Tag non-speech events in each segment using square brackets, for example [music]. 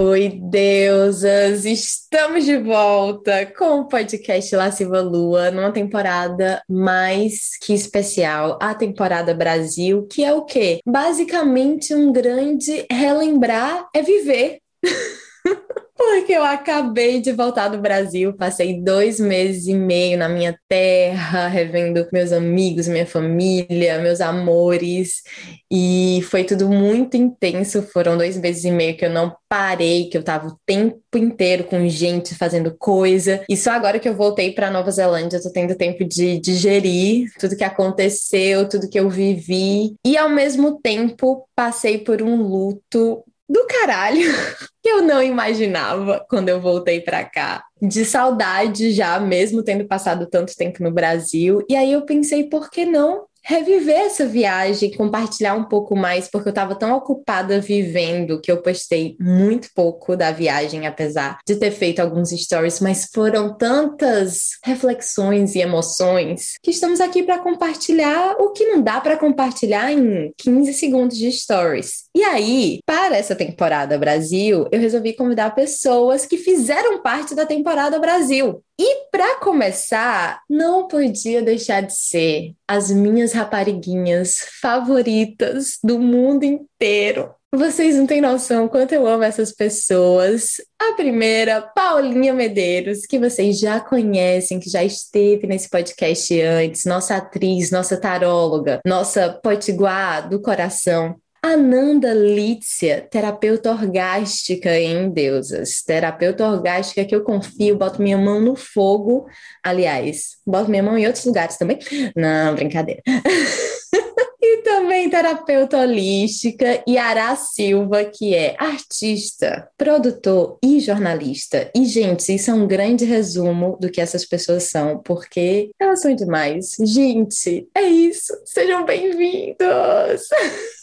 Oi, deusas! Estamos de volta com o podcast Lasciva Lua, numa temporada mais que especial, a temporada Brasil, que é o quê? Basicamente um grande relembrar é viver. [laughs] Porque eu acabei de voltar do Brasil, passei dois meses e meio na minha terra, revendo meus amigos, minha família, meus amores, e foi tudo muito intenso. Foram dois meses e meio que eu não parei, que eu tava o tempo inteiro com gente fazendo coisa, e só agora que eu voltei para Nova Zelândia, eu tô tendo tempo de digerir tudo que aconteceu, tudo que eu vivi, e ao mesmo tempo passei por um luto do caralho [laughs] que eu não imaginava quando eu voltei para cá. De saudade já, mesmo tendo passado tanto tempo no Brasil. E aí eu pensei, por que não reviver essa viagem, compartilhar um pouco mais, porque eu estava tão ocupada vivendo que eu postei muito pouco da viagem, apesar de ter feito alguns stories, mas foram tantas reflexões e emoções que estamos aqui para compartilhar o que não dá para compartilhar em 15 segundos de stories. E aí, para essa temporada Brasil, eu resolvi convidar pessoas que fizeram parte da temporada Brasil. E para começar, não podia deixar de ser as minhas rapariguinhas favoritas do mundo inteiro. Vocês não têm noção quanto eu amo essas pessoas. A primeira, Paulinha Medeiros, que vocês já conhecem, que já esteve nesse podcast antes, nossa atriz, nossa taróloga, nossa potiguar do coração. Ananda Lítzia, terapeuta orgástica em deusas. Terapeuta orgástica que eu confio, boto minha mão no fogo. Aliás, boto minha mão em outros lugares também. Não, brincadeira. [laughs] e também terapeuta holística, Yara Silva, que é artista, produtor e jornalista. E, gente, isso é um grande resumo do que essas pessoas são, porque elas são demais. Gente, é isso. Sejam bem-vindos! [laughs]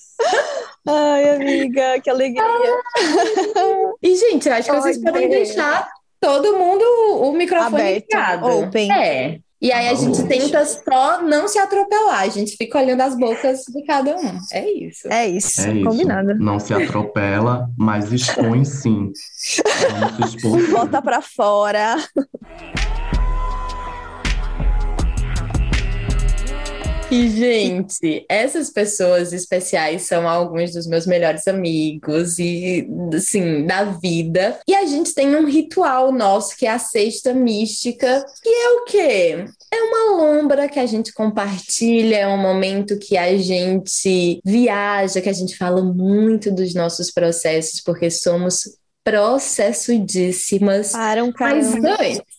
Ai, amiga, que alegria. E, gente, eu acho que vocês podem deixar todo mundo o microfone Aberto, ligado. open. É. E aí a gente tenta só não se atropelar, a gente fica olhando as bocas de cada um. É isso. É isso, É isso. combinado. Não se atropela, mas expõe sim. [laughs] Vamos expor. Bota pra fora. E, gente, essas pessoas especiais são alguns dos meus melhores amigos e, assim, da vida. E a gente tem um ritual nosso que é a Sexta Mística, que é o quê? É uma lombra que a gente compartilha, é um momento que a gente viaja, que a gente fala muito dos nossos processos, porque somos processudíssimas. Para um Mas caramba. antes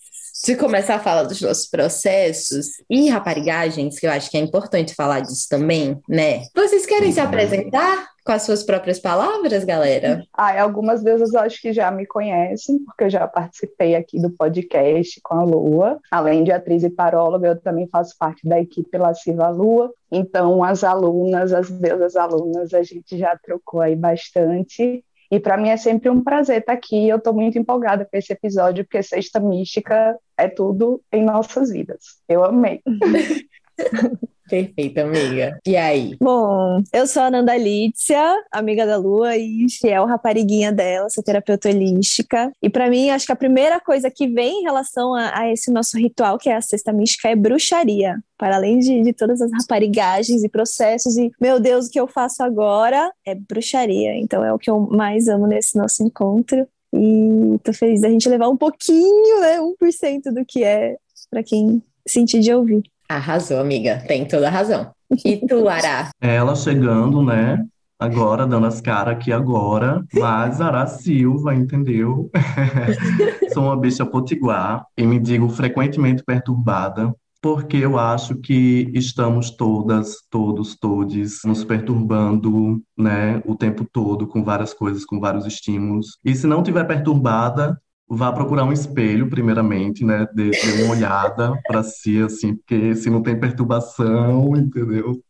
de começar a falar dos nossos processos e raparigagens, que eu acho que é importante falar disso também, né? Vocês querem se apresentar com as suas próprias palavras, galera? Ah, algumas deusas eu acho que já me conhecem, porque eu já participei aqui do podcast com a Lua. Além de atriz e paróloga, eu também faço parte da equipe Lasciva Lua. Então, as alunas, as deusas alunas, a gente já trocou aí bastante. E para mim é sempre um prazer estar aqui. Eu estou muito empolgada com esse episódio, porque Sexta Mística é tudo em nossas vidas. Eu amei. [laughs] Perfeito, amiga. E aí? Bom, eu sou a Nanda Lítzia, amiga da Lua e fiel rapariguinha dela, sou terapeuta holística. E pra mim, acho que a primeira coisa que vem em relação a, a esse nosso ritual, que é a Sexta Mística, é bruxaria. Para além de, de todas as raparigagens e processos, e meu Deus, o que eu faço agora é bruxaria. Então é o que eu mais amo nesse nosso encontro. E tô feliz da gente levar um pouquinho, né? 1% do que é para quem sentir de ouvir. Arrasou, amiga. Tem toda a razão. E tu, Ará? Ela chegando, né? Agora, dando as caras aqui agora, mas Ara Silva, entendeu? [laughs] Sou uma bicha potiguar e me digo frequentemente perturbada, porque eu acho que estamos todas, todos, todes nos perturbando, né, o tempo todo com várias coisas, com vários estímulos. E se não tiver perturbada, vá procurar um espelho, primeiramente, né, dê, dê uma olhada para si, assim, porque se não tem perturbação, entendeu?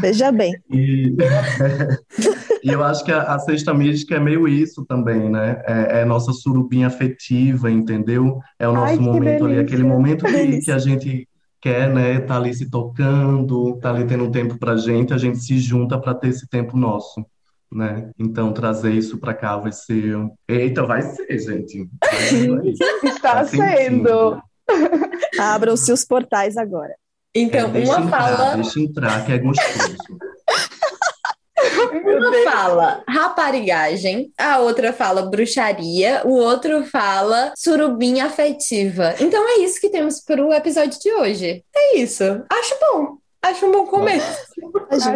Veja bem. E [laughs] E eu acho que a, a cesta mística é meio isso também, né? É, é nossa surubinha afetiva, entendeu? É o nosso Ai, que momento ali, aquele momento que, delícia. que a gente quer, né? Tá ali se tocando, tá ali tendo um tempo pra gente, a gente se junta pra ter esse tempo nosso, né? Então trazer isso pra cá vai ser. Eita, vai ser, gente. Vai ser. Está [laughs] Tá sendo. sentindo. [laughs] Abram-se os portais agora. Então, É, uma entrar, fala, deixa entrar, que é gostoso. [laughs] Uma fala raparigagem, a outra fala bruxaria, o outro fala surubinha afetiva. Então é isso que temos para o episódio de hoje. É isso. Acho bom. Acho um bom começo.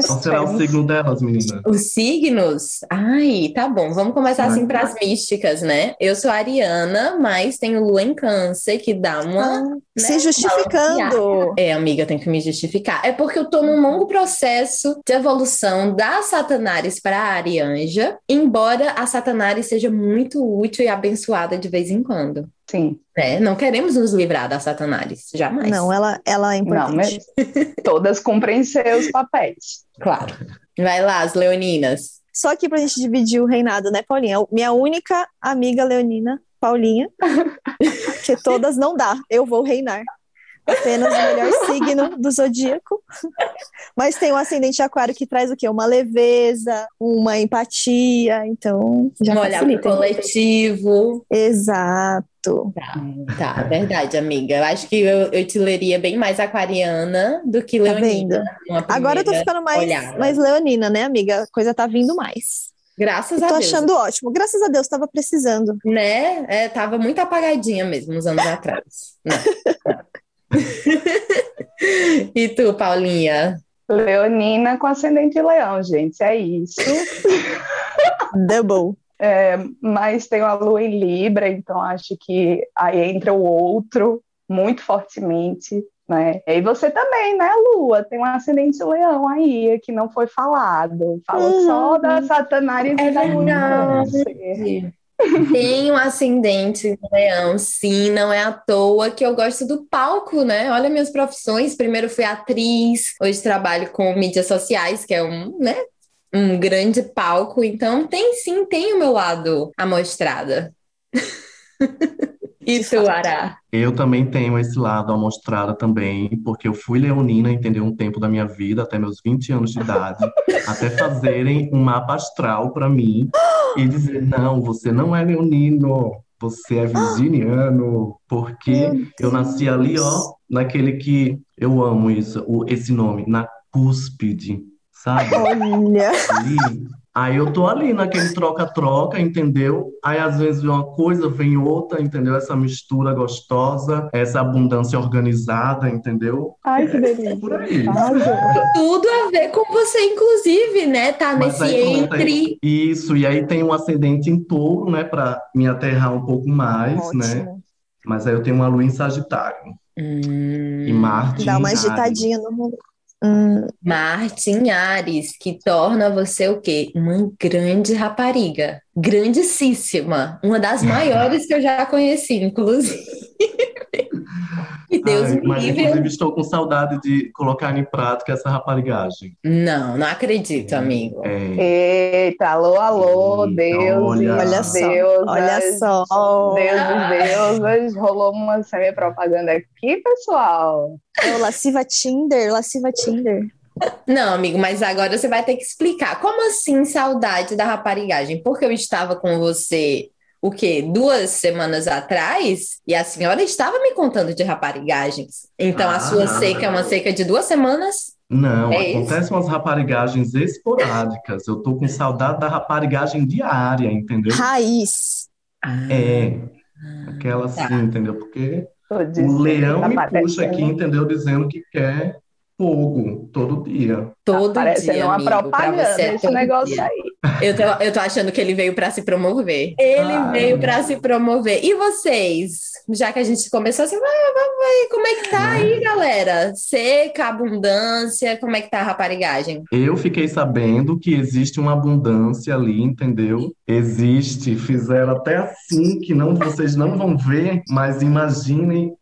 Qual será o signo delas, menina? Os signos? Ai, tá bom. Vamos começar assim Vai. para as místicas, né? Eu sou ariana, mas tenho lua em câncer, que dá uma. Ah, né, se justificando. É, amiga, tem que me justificar. É porque eu tô num longo processo de evolução da Satanares para a Arianja, embora a Satanares seja muito útil e abençoada de vez em quando. Sim, né? Não queremos nos livrar da Satanares, jamais. Não, ela, ela é não, importante. mas [laughs] todas cumprem seus papéis. Claro. Vai lá, as leoninas. Só aqui pra gente dividir o reinado, né, Paulinha? Minha única amiga leonina, Paulinha, [laughs] que todas não dá. Eu vou reinar. Apenas o melhor [laughs] signo do zodíaco. Mas tem o ascendente aquário que traz o quê? Uma leveza, uma empatia. Então, já Um olhar coletivo. Exato. Tá, tá, verdade, amiga. Eu acho que eu, eu te leria bem mais aquariana do que Tá leonina. numa Agora eu tô ficando mais, olhada. mais leonina, né, amiga? A coisa tá vindo mais. Graças Eu a tô Deus. achando ótimo. Graças a Deus, tava precisando. Né? É, tava muito apagadinha mesmo uns anos atrás. Né? [laughs] [laughs] E tu, Paulinha? Leonina com ascendente leão, gente, é isso. [laughs] Double. É, mas tenho a lua em Libra, então acho que aí entra o outro muito fortemente, né? E você também, né, Lua? Tem um ascendente leão aí que não foi falado. Fala Uhum. só da Satanás e É da. Câncer. Tem um ascendente no leão, sim, não é à toa que eu gosto do palco, né? Olha minhas profissões. Primeiro fui atriz, hoje trabalho com mídias sociais, que é um, né? Um grande palco. Então tem sim, tem o meu lado amostrada. E [laughs] tu, fato. Ará? Eu também tenho esse lado amostrado também, porque eu fui leonina, entendeu? Um tempo da minha vida, até meus 20 anos de idade, [laughs] até fazerem um mapa astral para mim [gasps] e dizer: não, você não é leonino, você é virginiano, porque eu nasci ali, ó, naquele que eu amo isso, o- esse nome, na cúspide, sabe? Olha. ali. Aí eu tô ali naquele troca-troca, entendeu? Aí às vezes vem uma coisa, vem outra, entendeu? Essa mistura gostosa, essa abundância organizada, entendeu? Ai, que delícia. Por aí. Arrasou. Tudo a ver com você, inclusive, né? Tá Mas nesse aí entre. Isso, e aí tem um ascendente em touro, né, para me aterrar um pouco mais, né? Ótimo. Mas aí eu tenho uma lua em Sagitário Hum, e Marte Dá uma agitadinha no mundo. Marte em Ares, que torna você o quê? Uma grande rapariga. Grandíssima. Uma das [laughs] maiores que eu já conheci, inclusive. [laughs] E Deus Ai, me mas livre. inclusive estou com saudade de colocar em prática essa raparigagem. Não, não acredito, amigo. É, Eita, alô, alô, Eita, Deus, olha. olha só. Deusas, olha só. Deuses, deusas, rolou uma semi-propaganda aqui, pessoal. É o Lasciva Tinder, Lasciva Tinder. Não, amigo, mas agora você vai ter que explicar. Como assim saudade da raparigagem? Porque eu estava com você, o quê? Duas semanas atrás, e a senhora estava me contando de raparigagens. Então a Ah. sua seca é uma seca de duas semanas? Não, É isso? acontecem umas raparigagens esporádicas. Eu tô com saudade da raparigagem diária, entendeu? Raiz. É, aquela Tá. assim, entendeu? Porque o leão tá me puxa aqui, entendeu? Dizendo que quer fogo todo dia. Todo Tá dia, uma amigo, propaganda você é esse negócio dia. aí. Eu tô, eu tô achando que ele veio para se promover. Ele Ai. veio para se promover. E vocês? Já que a gente começou assim, vai, vai, vai, como é que tá aí, galera? Seca, abundância, como é que tá a raparigagem? Eu fiquei sabendo que existe uma abundância ali, entendeu? Existe, fizeram até assim que não vocês não vão ver, mas imaginem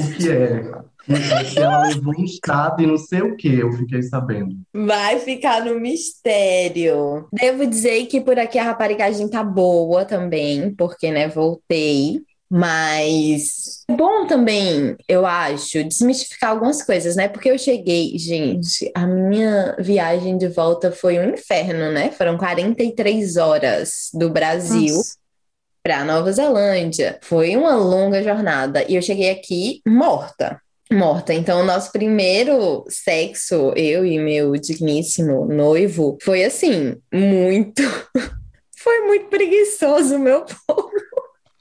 o que é. Que ela levou um estado e não sei o que, eu fiquei sabendo. Vai ficar no mistério. Devo dizer que por aqui a raparigagem tá boa também, porque, né, voltei. Mas é bom também, eu acho, desmistificar algumas coisas, né? Porque eu cheguei, gente, a minha viagem de volta foi um inferno, né? Foram 43 horas do Brasil para Nova Zelândia. Foi uma longa jornada e eu cheguei aqui morta. Morta. Então, o nosso primeiro sexo, eu e meu digníssimo noivo, foi assim, muito. [laughs] foi muito preguiçoso, meu povo.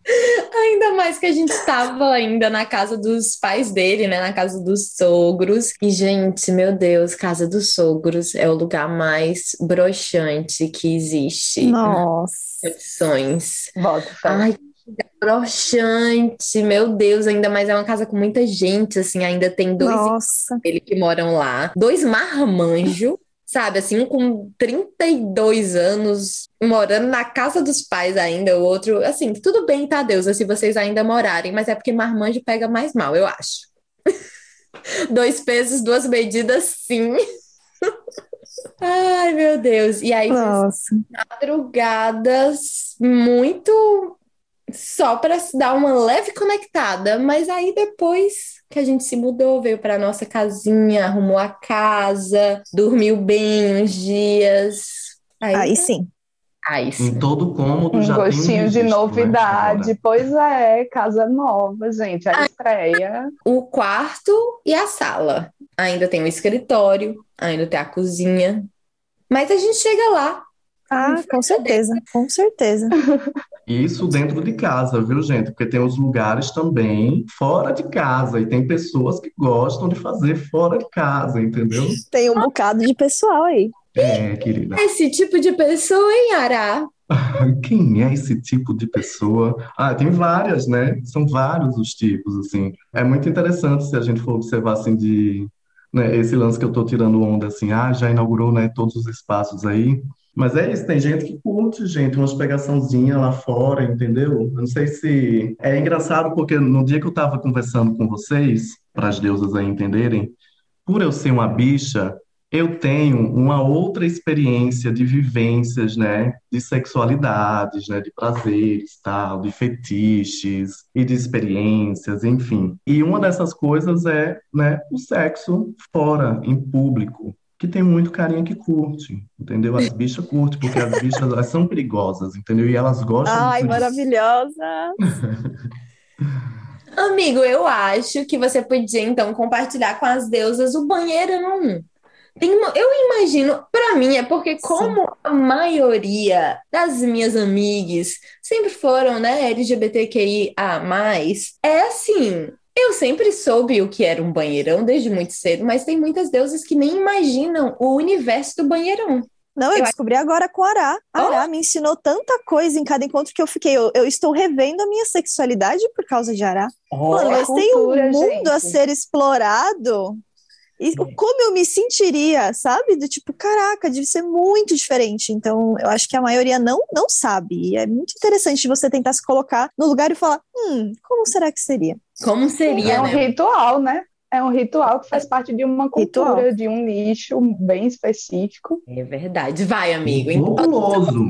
[laughs] Ainda mais que a gente estava ainda na casa dos pais dele, né? Na casa dos sogros. E, gente, meu Deus, casa dos sogros é o lugar mais broxante que existe. Nossa. Condições. Bota, Ai, broxante, meu Deus, ainda mais é uma casa com muita gente, assim, ainda tem dois dele que moram lá, dois marmanjos sabe, assim, com 32 anos, morando na casa dos pais ainda, o outro, assim, tudo bem, tá, Deus, se vocês ainda morarem, mas é porque marmanjo pega mais mal, eu acho. [laughs] Dois pesos, duas medidas, sim. [laughs] Ai, meu Deus. E aí, Nossa. madrugadas muito só para se dar uma leve conectada, mas aí depois que a gente se mudou, veio para nossa casinha, arrumou a casa, dormiu bem uns dias. Aí, Aí sim. aí Em sim. todo cômodo Um já tem um gostinho de né, novidade. agora. Pois é, casa nova, gente. A estreia. O quarto e a sala. Ainda tem o escritório, ainda tem a cozinha. Mas a gente chega lá. Ah, com certeza, com [laughs] certeza. Isso dentro de casa, viu, gente? Porque tem os lugares também fora de casa e tem pessoas que gostam de fazer fora de casa, entendeu? Tem um bocado de pessoal aí. É, querida. Esse tipo de pessoa, hein, Ará? [laughs] Quem é esse tipo de pessoa? Ah, tem várias, né? São vários os tipos, assim. É muito interessante se a gente for observar, assim, de... né, esse lance que eu tô tirando onda, assim, ah, já inaugurou, né, todos os espaços aí. Mas é isso, tem gente que curte, gente, umas pegaçãozinhas lá fora, entendeu? Eu não sei se... É engraçado porque no dia que eu tava conversando com vocês, para as deusas aí entenderem, por eu ser uma bicha, eu tenho uma outra experiência de vivências, né, de sexualidades, né, de prazeres, tal, de fetiches e de experiências, enfim. E uma dessas coisas é, né, o sexo fora, em público, que tem muito carinha que curte, entendeu? As bichas curtem, porque as bichas elas são perigosas, entendeu? E elas gostam Ai, muito maravilhosa. [laughs] Amigo, eu acho que você podia então compartilhar com as deusas o. Tem uma- eu imagino, pra mim é porque como a maioria das minhas amigas sempre foram, né, LGBTQIA+, é assim, eu sempre soube o que era um banheirão desde muito cedo, mas tem muitas deusas que nem imaginam o universo do banheirão. Não, eu Eu- descobri agora com a Ará. A Ará me ensinou tanta coisa em cada encontro que eu fiquei. Eu, eu estou revendo a minha sexualidade por causa de Ará. Mano, mas tem um mundo a gente. ser explorado. E como eu me sentiria, sabe? Do tipo, caraca, deve ser muito diferente. Então, eu acho que a maioria não, não sabe. E é muito interessante você tentar se colocar no lugar e falar: hum, como será que seria? Como seria, É um né? ritual, né? É um ritual que faz parte de uma cultura, Ritual. de um nicho bem específico. É verdade. Vai, amigo. Então, Populoso.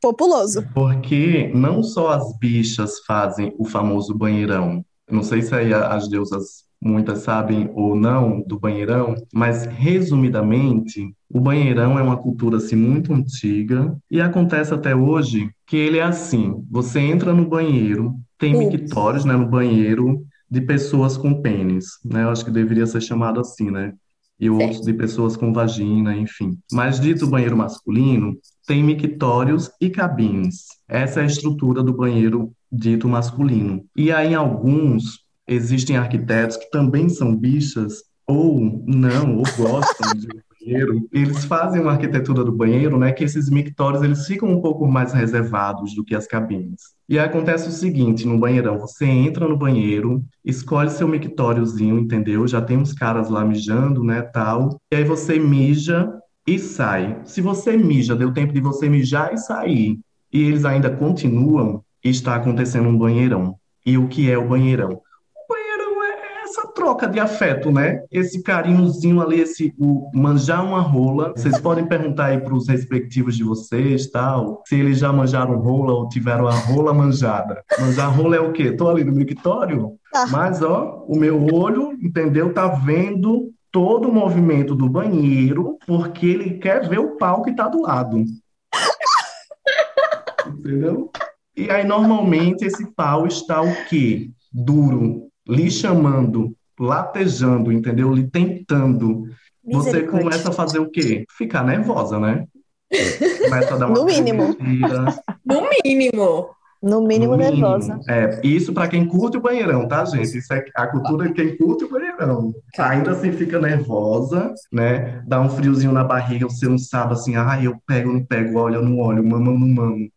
Populoso. Porque não só as bichas fazem o famoso banheirão. Não sei se aí as deusas muitas sabem ou não do banheirão, mas resumidamente, o banheirão é uma cultura assim muito antiga e acontece até hoje que ele é assim: você entra no banheiro, tem Putz. mictórios, né, no banheiro de pessoas com pênis, né? Eu acho que deveria ser chamado assim, né? E outros de pessoas com vagina, enfim. Mas dito banheiro masculino, tem mictórios e cabines. Essa é a estrutura do banheiro dito masculino. E aí, em alguns, existem arquitetos que também são bichas, ou não, ou gostam de banheiro. Eles fazem uma arquitetura do banheiro, né, que esses mictórios eles ficam um pouco mais reservados do que as cabines. E acontece o seguinte, no banheirão, você entra no banheiro, escolhe seu mictóriozinho, entendeu? Já tem uns caras lá mijando, né, tal. E aí você mija e sai. Se você mija, deu tempo de você mijar e sair, e eles ainda continuam, está acontecendo um banheirão. E o que é o banheirão? Troca de afeto, né? Esse carinhozinho ali, esse o manjar uma rola. Vocês podem perguntar aí para os respectivos de vocês, tal, se eles já manjaram rola ou tiveram a rola manjada. Manjar rola é o quê? Tô ali no mictório, Tá. mas ó, o meu olho, entendeu? Tá vendo todo o movimento do banheiro porque ele quer ver o pau que tá do lado. Entendeu? E aí, normalmente, esse pau está o quê? Duro, lhe chamando, latejando, entendeu? Lhe tentando. Você começa a fazer o quê? Ficar nervosa, né? Começa a dar [laughs] uma No mínimo. No mínimo. No mínimo no nervosa. É, isso para quem curte o banheirão, tá, gente? Isso é a cultura de quem curte o banheirão. Ainda assim fica nervosa, né? Dá um friozinho na barriga, você não sabe assim, ah, eu pego, não pego, olho, não olho, mamo, não mamo.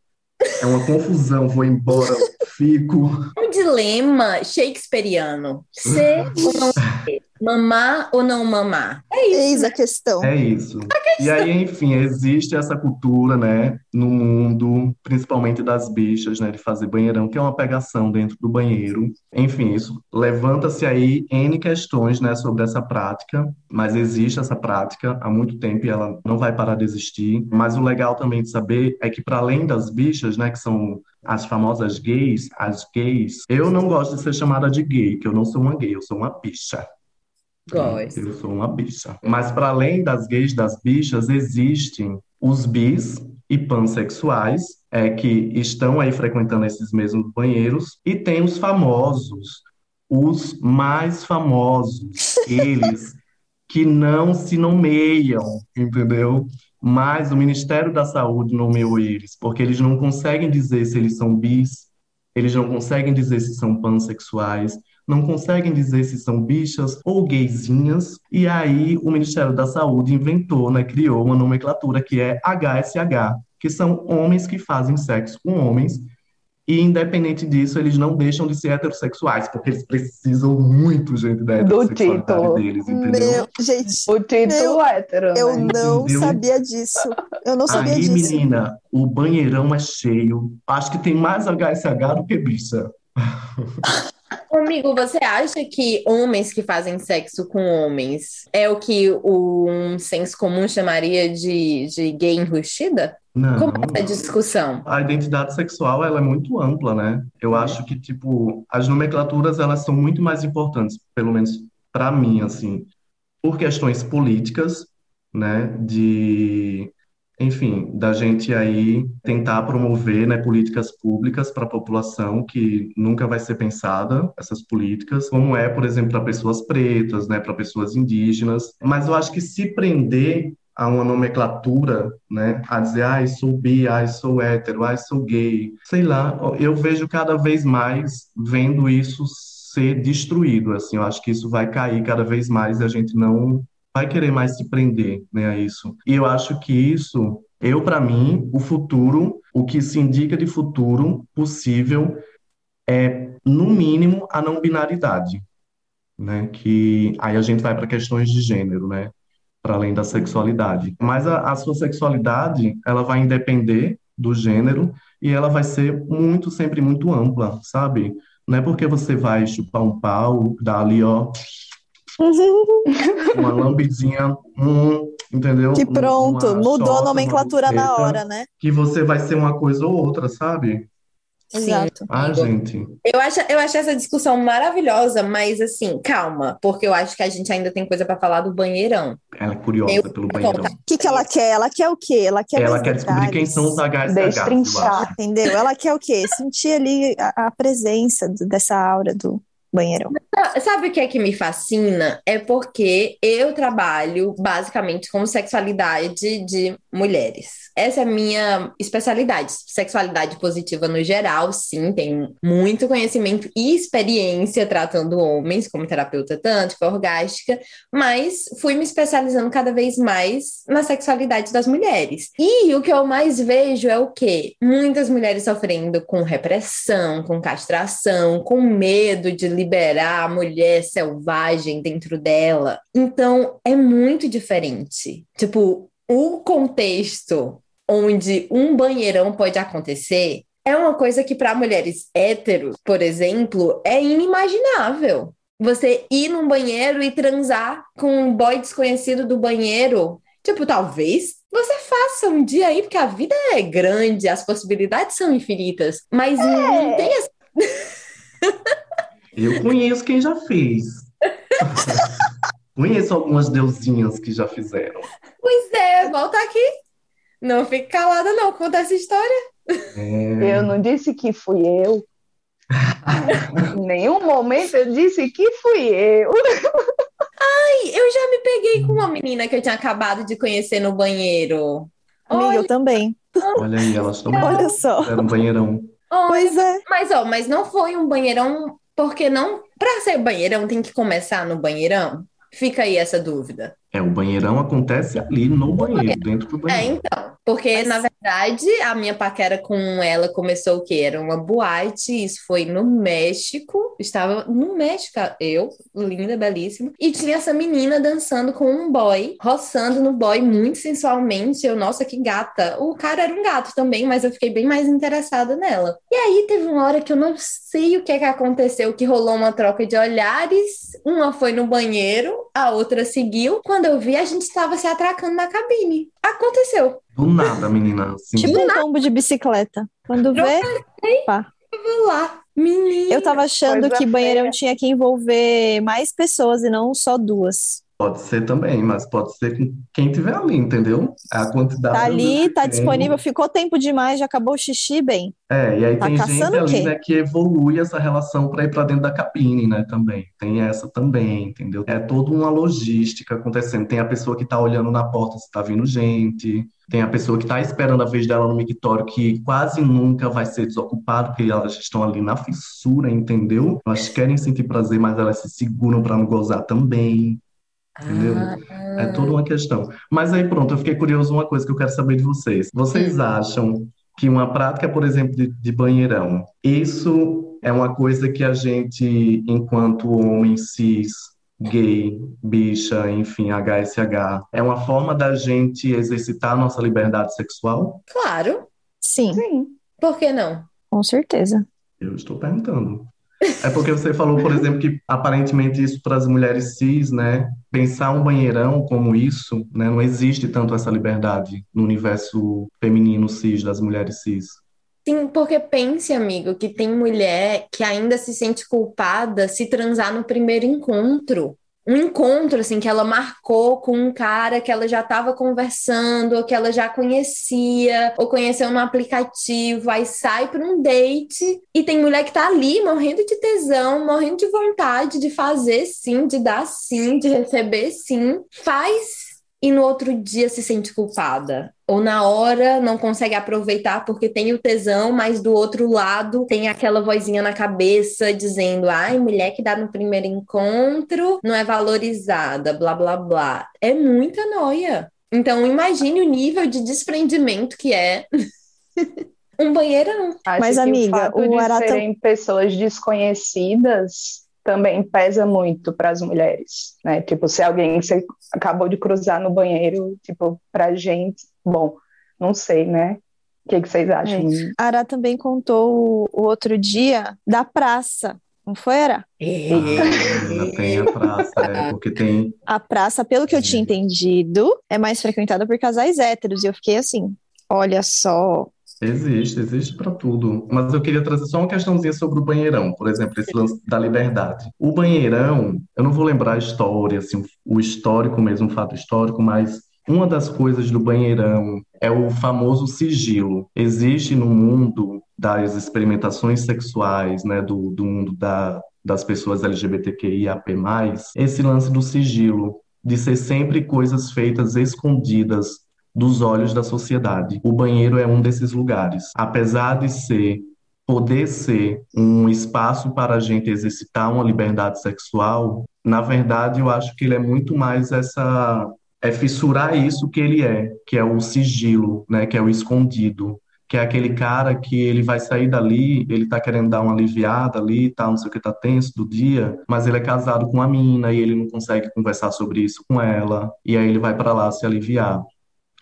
É uma confusão, vou embora, fico. Um dilema shakespeariano. Ser ou não ser? Mamar ou não mamar? É isso. Eis a questão. É isso. E aí, enfim, existe essa cultura, né, no mundo, principalmente das bichas, né, de fazer banheirão, que é uma pegação dentro do banheiro. Enfim, isso levanta-se aí N questões, né, sobre essa prática, mas existe essa prática há muito tempo e ela não vai parar de existir. Mas o legal também de saber é que, para além das bichas, né, que são as famosas gays, as gays, eu não gosto de ser chamada de gay, que eu não sou uma gay, eu sou uma bicha. Gosto. Eu sou uma bicha. Mas para além das gays, das bichas, existem os bis e pansexuais, é, que estão aí frequentando esses mesmos banheiros, e tem os famosos, os mais famosos, [laughs] eles que não se nomeiam, entendeu? Mas o Ministério da Saúde nomeou eles, porque eles não conseguem dizer se eles são bis, eles não conseguem dizer se são pansexuais, não conseguem dizer se são bichas ou gaysinhas, e aí o Ministério da Saúde inventou, né, criou uma nomenclatura que é HSH, que são homens que fazem sexo com homens, e independente disso, eles não deixam de ser heterossexuais, porque eles precisam muito, gente, da Do heterossexualidade título. deles, entendeu? Meu, gente, O título Meu, hétero, eu né? não Entendeu? sabia disso. Eu não sabia Aí, disso. menina, o banheirão é cheio. Acho que tem mais HSH do que bicha. [laughs] Amigo, você acha que homens que fazem sexo com homens é o que o, um senso comum chamaria de, de gay enrustida? Não. Como é essa discussão? A identidade sexual, ela é muito ampla, né? Eu acho que, tipo, as nomenclaturas, elas são muito mais importantes, pelo menos para mim, assim, por questões políticas, né? De, enfim, da gente aí tentar promover, né, políticas públicas para a população que nunca vai ser pensada, essas políticas, como é, por exemplo, para pessoas pretas, né, para pessoas indígenas. Mas eu acho que se prender a uma nomenclatura, né? A dizer, ai, sou bi, ai, sou hétero, ai, sou gay. Sei lá, eu vejo cada vez mais vendo isso ser destruído, assim. Eu acho que isso vai cair cada vez mais e a gente não vai querer mais se prender, né, a isso. E eu acho que isso, eu, para mim, o futuro, o que se indica de futuro possível é, no mínimo, a não binaridade, né? Que aí a gente vai para questões de gênero, né? para além da sexualidade. Mas a, a sua sexualidade, ela vai independer do gênero e ela vai ser muito, sempre muito ampla, sabe? Não é porque você vai chupar um pau, dar ali, ó, uma lambidinha, hum, entendeu? Que pronto, Uma mudou a nomenclatura na hora, né? Que você vai ser uma coisa ou outra, sabe? Exato. Ah, gente. Eu acho, eu acho essa discussão maravilhosa, mas assim, calma, porque eu acho que a gente ainda tem coisa para falar do banheirão. Ela é curiosa Eu- pelo banheirão. O que, que ela quer? Ela quer o quê? Ela quer Ela quer descobrir quem são os HSHs, eu Destrinchar. Entendeu? Ela quer o quê? Sentir ali a, a presença do- dessa aura do banheirão. Sabe o que é que me fascina? É porque eu trabalho basicamente com sexualidade de mulheres. Essa é a minha especialidade. Sexualidade positiva no geral, sim, tenho muito conhecimento e experiência tratando homens como terapeuta tântrica, orgástica, mas fui me especializando cada vez mais na sexualidade das mulheres. E o que eu mais vejo é o quê? Muitas mulheres sofrendo com repressão, com castração, com medo de liberar a mulher selvagem dentro dela. Então, é muito diferente. Tipo, o contexto onde um banheirão pode acontecer é uma coisa que para mulheres héteros, por exemplo, é inimaginável. você ir num banheiro e transar com um boy desconhecido do banheiro. Tipo, talvez você faça um dia aí, porque a vida é grande, as possibilidades são infinitas, mas é. não tem essa... Eu conheço quem já fez. [laughs] conheço algumas deusinhas que já fizeram. Pois é, volta aqui. Não fique calada, não. Conta essa história. É... Eu não disse que fui eu. [laughs] em nenhum momento eu disse que fui eu. Ai, eu já me peguei com uma menina que eu tinha acabado de conhecer no banheiro. Amiga, eu também. Olha aí, elas estão Olha só. Era um banheirão. Pois é. Mas, ó, mas não foi um banheirão, porque não. Pra ser banheirão, tem que começar no banheirão? Fica aí essa dúvida. É, o banheirão acontece ali no banheiro, dentro do É, banheiro. então. Porque, Mas- na verdade, a minha paquera com ela começou o quê? Era uma boate, isso foi no México. Estava no México, eu, linda, belíssima. E tinha essa menina dançando com um boy, roçando no boy muito sensualmente. Eu, nossa, que gata. O cara era um gato também, mas eu fiquei bem mais interessada nela. E aí teve uma hora que eu não sei o que é que aconteceu, que rolou uma troca de olhares. Uma foi no banheiro, a outra seguiu. Quando eu vi, a gente estava se atracando na cabine. Aconteceu. Do nada, menina. Assim, Tipo um tombo de bicicleta. Quando vê, pá. Vou lá, menina. Eu tava achando Coisa que banheirão feia. tinha que envolver mais pessoas e não só duas. Pode ser também, mas pode ser com quem tiver ali, entendeu? A quantidade Tá ali, que tá tem. disponível, ficou tempo demais, já acabou o xixi, bem. É, e aí Tá tem gente ali, né, que evolui essa relação para ir para dentro da cabine, né, também. Tem essa também, entendeu? É toda uma logística acontecendo. Tem a pessoa que tá olhando na porta se tá vindo gente, tem a pessoa que tá esperando a vez dela no mictório, que quase nunca vai ser desocupado, porque elas estão ali na fissura, entendeu? Elas querem sentir prazer, mas elas se seguram para não gozar também. Entendeu? É toda uma questão. Mas aí pronto, eu fiquei curioso uma coisa que eu quero saber de vocês. Vocês acham que uma prática, por exemplo, de, de banheirão, isso é uma coisa que a gente, enquanto homem cis, gay, bicha, enfim, HSH, é uma forma da gente exercitar a nossa liberdade sexual? Claro, Sim, Sim. por que não? com certeza. Eu estou perguntando. É porque você falou, por exemplo, que aparentemente isso para as mulheres cis, né? Pensar um banheirão como isso, né? Não existe tanto essa liberdade no universo feminino cis das mulheres cis. Sim, porque pense, amigo, que tem mulher que ainda se sente culpada se transar no primeiro encontro. Um encontro, assim, que ela marcou com um cara que ela já estava conversando, ou que ela já conhecia, ou conheceu no aplicativo, aí sai para um date, e tem mulher que tá ali morrendo de tesão, morrendo de vontade de fazer sim, de dar sim, de receber sim, faz e no outro dia se sente culpada. Ou na hora não consegue aproveitar porque tem o tesão, mas do outro lado tem aquela vozinha na cabeça dizendo: ai, mulher que dá no primeiro encontro não é valorizada, blá blá blá. É muita noia. Então imagine o nível de desprendimento que é [laughs] um banheirão. Acho Mas, que amiga, o fato o de Arata- serem pessoas desconhecidas também pesa muito para as mulheres, né? Tipo, se alguém que você acabou de cruzar no banheiro, tipo, pra gente, bom, não sei, né? O que que vocês acham? A Ara também contou o, o outro dia da praça, não foi, Ara? Ainda [laughs] tem a praça, é, porque tem. A praça, pelo que eu tinha entendido, é mais frequentada por casais héteros. E eu fiquei assim, olha só. Existe, existe para tudo. Mas eu queria trazer só uma questãozinha sobre o banheirão, por exemplo, esse lance da liberdade. O banheirão, eu não vou lembrar a história, assim, o histórico mesmo, o fato histórico, mas uma das coisas do banheirão é o famoso sigilo. Existe no mundo das experimentações sexuais, né, do, do mundo da, das pessoas LGBTQIAP+, esse lance do sigilo, de ser sempre coisas feitas escondidas dos olhos da sociedade. O banheiro é um desses lugares. Apesar de ser, poder ser um espaço para a gente exercitar uma liberdade sexual, na verdade eu acho que ele é muito mais essa é fissurar isso que ele é, que é o sigilo, né, que é o escondido, que é aquele cara que ele vai sair dali, ele tá querendo dar uma aliviada ali, tá, não sei o que, tá tenso do dia, mas ele é casado com uma mina e ele não consegue conversar sobre isso com ela, e aí ele vai para lá se aliviar.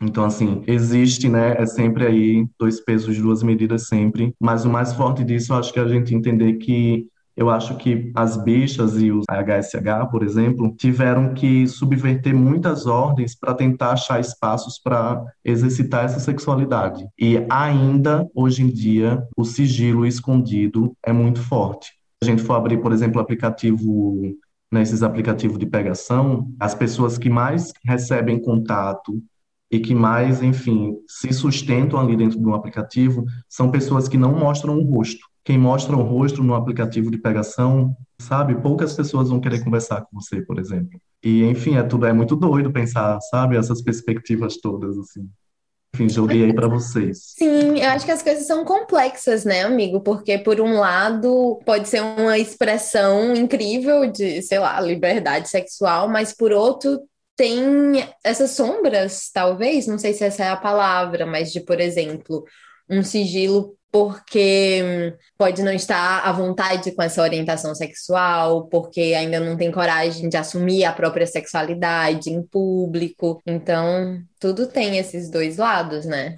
Então, assim, existe, né? É sempre aí dois pesos, duas medidas sempre. Mas o mais forte disso, eu acho que a gente entender que Eu acho que as bichas e os HSH, por exemplo, tiveram que subverter muitas ordens para tentar achar espaços para exercitar essa sexualidade. E ainda, hoje em dia, o sigilo escondido é muito forte. A gente for abrir, por exemplo, aplicativo nesses aplicativos de pegação, as pessoas que mais recebem contato e que mais, enfim, se sustentam ali dentro de um aplicativo são pessoas que não mostram o rosto. Quem mostra o rosto no aplicativo de pegação, sabe, poucas pessoas vão querer conversar com você, por exemplo. E, enfim, é tudo é muito doido pensar, sabe, essas perspectivas todas assim. Enfim, joguei aí para vocês. Sim, eu acho que as coisas são complexas, né, amigo? Porque, por um lado, pode ser uma expressão incrível de, sei lá, liberdade sexual, mas, por outro, tem essas sombras, talvez, não sei se essa é a palavra, mas de, por exemplo, um sigilo porque pode não estar à vontade com essa orientação sexual, porque ainda não tem coragem de assumir a própria sexualidade em público. Então, tudo tem esses dois lados, né?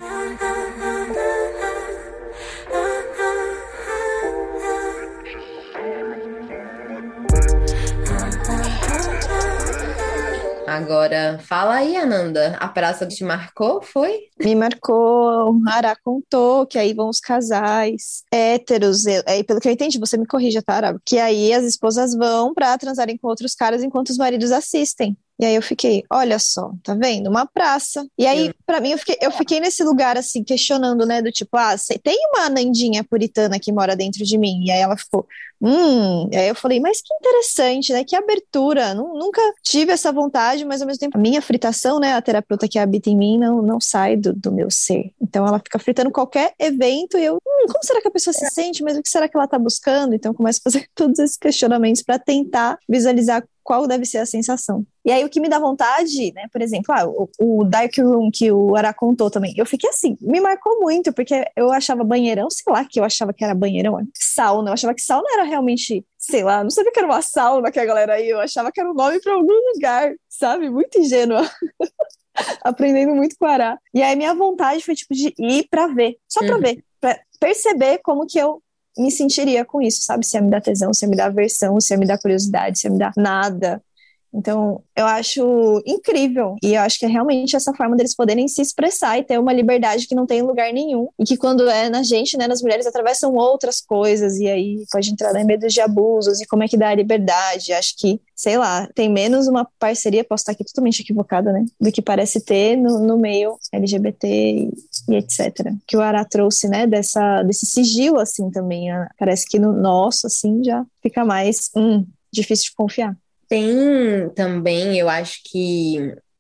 Agora, fala aí, Ananda. A praça te marcou, foi? Me marcou. Ara contou que aí vão os casais héteros. Aí, pelo que eu entendi, você me corrija, tá, Ara? Que aí as esposas vão pra transarem com outros caras enquanto os maridos assistem. E aí eu fiquei, olha só, tá vendo? Uma praça. E aí, para mim, eu fiquei, eu fiquei nesse lugar, assim, questionando, né? Do tipo, ah, tem uma Nandinha puritana que mora dentro de mim. E aí ela ficou, hum. E aí eu falei, mas que interessante, né? Que abertura. Nunca tive essa vontade, mas ao mesmo tempo, a minha fritação, né? A terapeuta que habita em mim não, não sai do, do meu ser. Então ela fica fritando qualquer evento e eu, hum, como será que a pessoa se sente? Mas o que será que ela tá buscando? Então eu começo a fazer [laughs] todos esses questionamentos para tentar visualizar qual deve ser a sensação. E aí o que me dá vontade, né, por exemplo, ah, o, o Dark Room que o Ara contou também, eu fiquei assim, me marcou muito, porque eu achava banheirão, sei lá, que eu achava que era banheirão, sauna, eu achava que sauna era realmente, sei lá, não sabia que era uma sauna que a galera aí, eu achava que era um nome para algum lugar, sabe, muito ingênua. [laughs] Aprendendo muito com o Ará. E aí minha vontade foi tipo de ir para ver, só para uhum. ver, para perceber como que eu me sentiria com isso, sabe? Se ia me dar tesão, se ia me dar aversão, se ia me dar curiosidade, se ia me dar nada. Então, eu acho incrível. E eu acho que é realmente essa forma deles poderem se expressar e ter uma liberdade que não tem lugar nenhum. E que quando é na gente, né, nas mulheres, atravessam outras coisas. E aí pode entrar em medo de abusos e como é que dá a liberdade. Acho que, sei lá, tem menos uma parceria, posso estar aqui totalmente equivocada, né? Do que parece ter no, no meio LGBT e, e, etc. Que o Ara trouxe, né, dessa, desse sigilo, assim, também. Ah, parece que no nosso, assim, já fica mais, hum, difícil de confiar. Tem também, eu acho que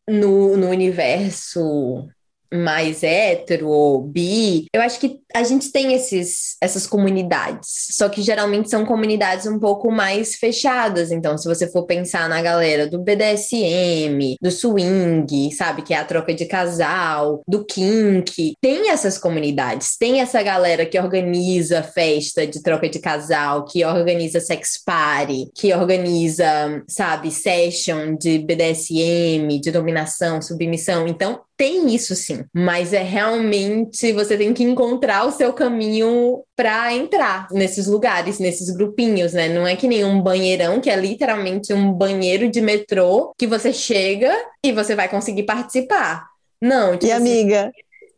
no, no universo mais hétero ou bi, eu acho que a gente tem esses, essas comunidades, só que geralmente são comunidades um pouco mais fechadas. Então, se você for pensar na galera do BDSM, do swing, sabe, que é a troca de casal, do kink, tem essas comunidades, tem essa galera que organiza festa de troca de casal, que organiza sex party, que organiza, sabe, session de BDSM, de dominação, submissão. Então, tem isso sim, mas é realmente você tem que encontrar o seu caminho para entrar nesses lugares, nesses grupinhos, né? Não é que nem um banheirão, que é literalmente um banheiro de metrô que você chega e você vai conseguir participar. Não, tipo, e assim, amiga,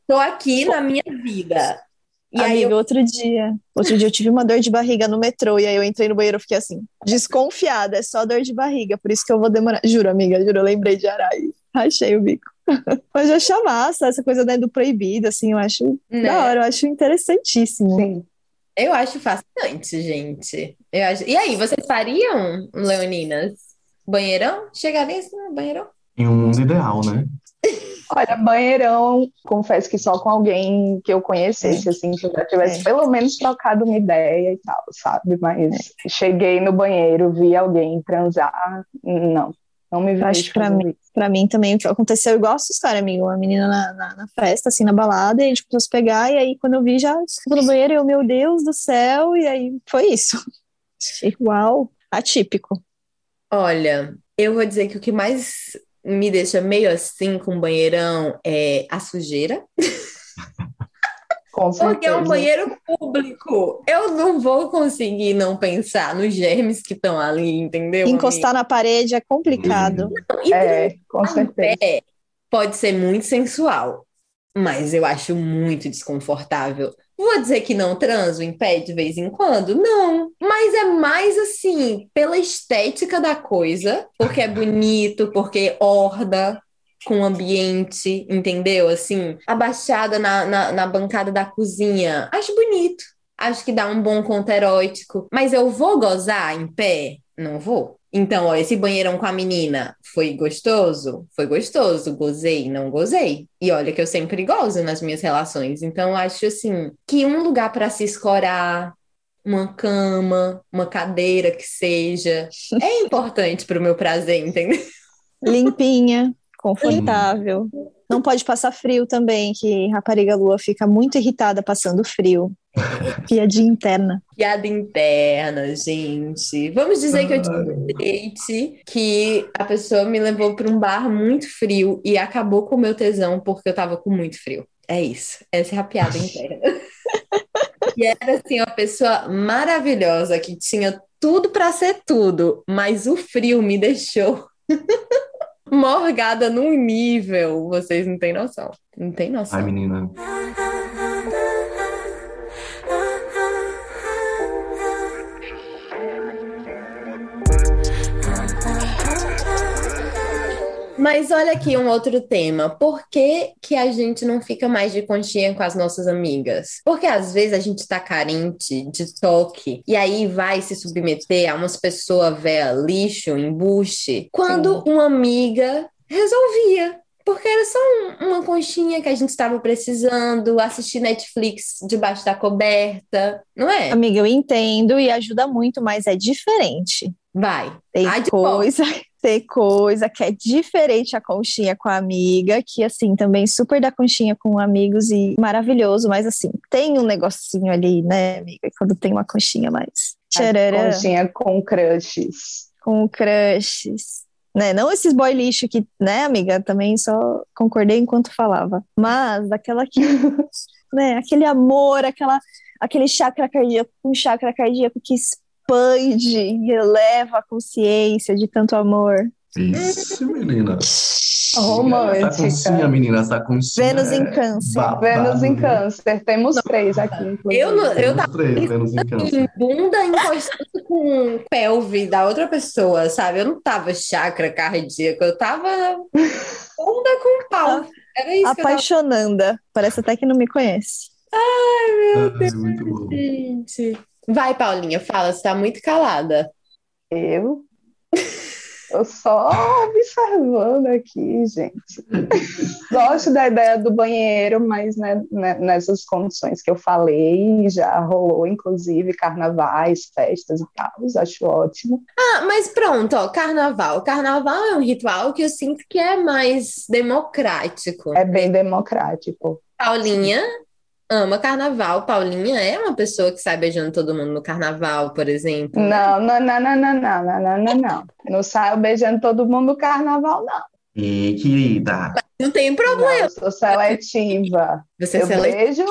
tô aqui na minha vida. E amiga, aí eu... outro dia, outro dia eu tive uma dor de barriga no metrô e aí eu entrei no banheiro e fiquei assim, desconfiada, é só dor de barriga, por isso que eu vou demorar. Juro, amiga, juro, eu lembrei de Arai. Achei o bico. [laughs] Mas eu acho massa essa coisa né, do proibido, assim, eu acho né? da hora, eu acho interessantíssimo. Sim. Eu acho fascinante, gente. Eu acho... E aí, vocês fariam, Leoninas? Banheirão? Chegaria assim no banheirão? Em um mundo ideal, né? [laughs] Olha, banheirão, confesso que só com alguém que eu conhecesse, assim, que eu já tivesse é. pelo menos trocado uma ideia e tal, sabe? Mas é. cheguei no banheiro, vi alguém transar, não. Não me vejo Acho que pra mim, pra mim também aconteceu igual a sua história, amigo. Uma menina na, na, na, festa, assim, na balada, e a gente começou a se pegar, e aí quando eu vi, já fui no banheiro, eu, meu Deus do céu, e aí foi isso. [laughs] Igual, atípico. Olha, eu vou dizer que o que mais me deixa meio assim com o banheirão é a sujeira. [laughs] Com Porque é um banheiro público. Eu não vou conseguir não pensar nos germes que estão ali, entendeu? Encostar na parede é complicado. amigo? E É, com em certeza. pé pode ser muito sensual, mas eu acho muito desconfortável. Vou dizer que não transo em pé de vez em quando? Não. Mas é mais assim, pela estética da coisa, porque é bonito, porque orda com o ambiente, entendeu? Assim, abaixada na, na, na bancada da cozinha. Acho bonito. Acho que dá um bom conto erótico. Mas eu vou gozar em pé? Não vou. Então, ó, esse banheirão com a menina foi gostoso? Foi gostoso. Gozei? Não gozei. E olha que eu sempre gozo nas minhas relações. Então, acho assim que um lugar para se escorar, uma cama, uma cadeira que seja, é importante para o meu prazer, entendeu? Limpinha, confortável. Não pode passar frio também, que rapariga lua fica muito irritada passando frio. Piadinha interna. Piada interna, gente. Vamos dizer que eu tive um date que a pessoa me levou para um bar muito frio e acabou com o meu tesão porque eu tava com muito frio. É isso. Essa é a piada interna. [laughs] E era assim, uma pessoa maravilhosa que tinha tudo para ser tudo, mas o frio me deixou [laughs] morgada num nível, vocês não têm noção. Não tem noção. Ai, menina. Mas olha aqui um outro tema. Por que que a gente não fica mais de conchinha com as nossas amigas? Porque às vezes a gente tá carente de toque e aí vai se submeter a umas pessoas véia lixo, embuste, quando uma amiga resolvia. Porque era só um- uma conchinha que a gente estava precisando, assistir Netflix debaixo da coberta, não é? Amiga, eu entendo e ajuda muito, mas é diferente. Vai. Tem Ai, coisa, [laughs] tem coisa que é diferente a conchinha com a amiga, que assim, também super da conchinha com amigos e maravilhoso, mas assim, tem um negocinho ali, né, amiga, quando tem uma conchinha mais tchararã, Conchinha com crushes. com crushes, né, não esses boy lixo que, né, amiga, também só concordei enquanto falava, mas aquela que, [laughs] né, aquele amor, aquela, aquele chakra cardíaco, um chakra cardíaco que expande e eleva a consciência de tanto amor. Isso, menina. Romântica. Essa conchinha, menina, essa conchinha. Vênus em é câncer. babado, Vênus em câncer. Temos três aqui, inclusive. Eu, não, eu tava três Vênus em câncer. em bunda encostando com pelve da outra pessoa, sabe? Eu não tava chakra cardíaco, eu tava bunda com pau. Era isso que eu tava Apaixonanda. Parece até que não me conhece. Ai, muito bom. Gente. Vai, Paulinha, fala, você tá muito calada. Eu? Eu só observando aqui, gente. Gosto da ideia do banheiro, mas né, né, nessas condições que eu falei, já rolou, inclusive, carnavais, festas e tal. Acho ótimo. Ah, mas pronto, ó, carnaval. Carnaval é um ritual que eu sinto que é mais democrático. É bem democrático. Paulinha ama carnaval. Paulinha é uma pessoa que sai beijando todo mundo no carnaval, por exemplo. Não, não, não, não, não, não, não, não, não, não. Não saio beijando todo mundo no carnaval, não. E querida, Não tem Não, problema. eu sou seletiva. Você Eu seleciona. beijo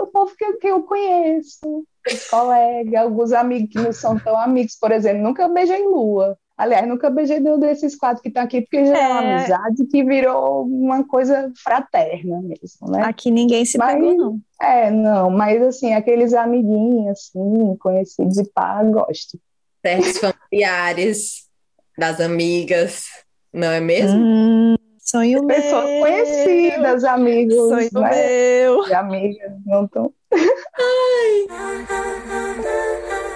o povo que, eu- que eu conheço, os colegas, alguns amigos que não são tão amigos, por exemplo, nunca beijei lua. Aliás, nunca beijei nenhum desses quatro que estão aqui, porque já é uma É. amizade que virou uma coisa fraterna mesmo, né? Aqui ninguém se Mas- pegou, não. É, não, mas assim, aqueles amiguinhos, assim, conhecidos e pá, gosto. certos familiares das amigas, não é mesmo? Hum, sonho Pessoas meu. conhecidas, amigos, Sonho né? meu. E amigas, não tão. E [laughs]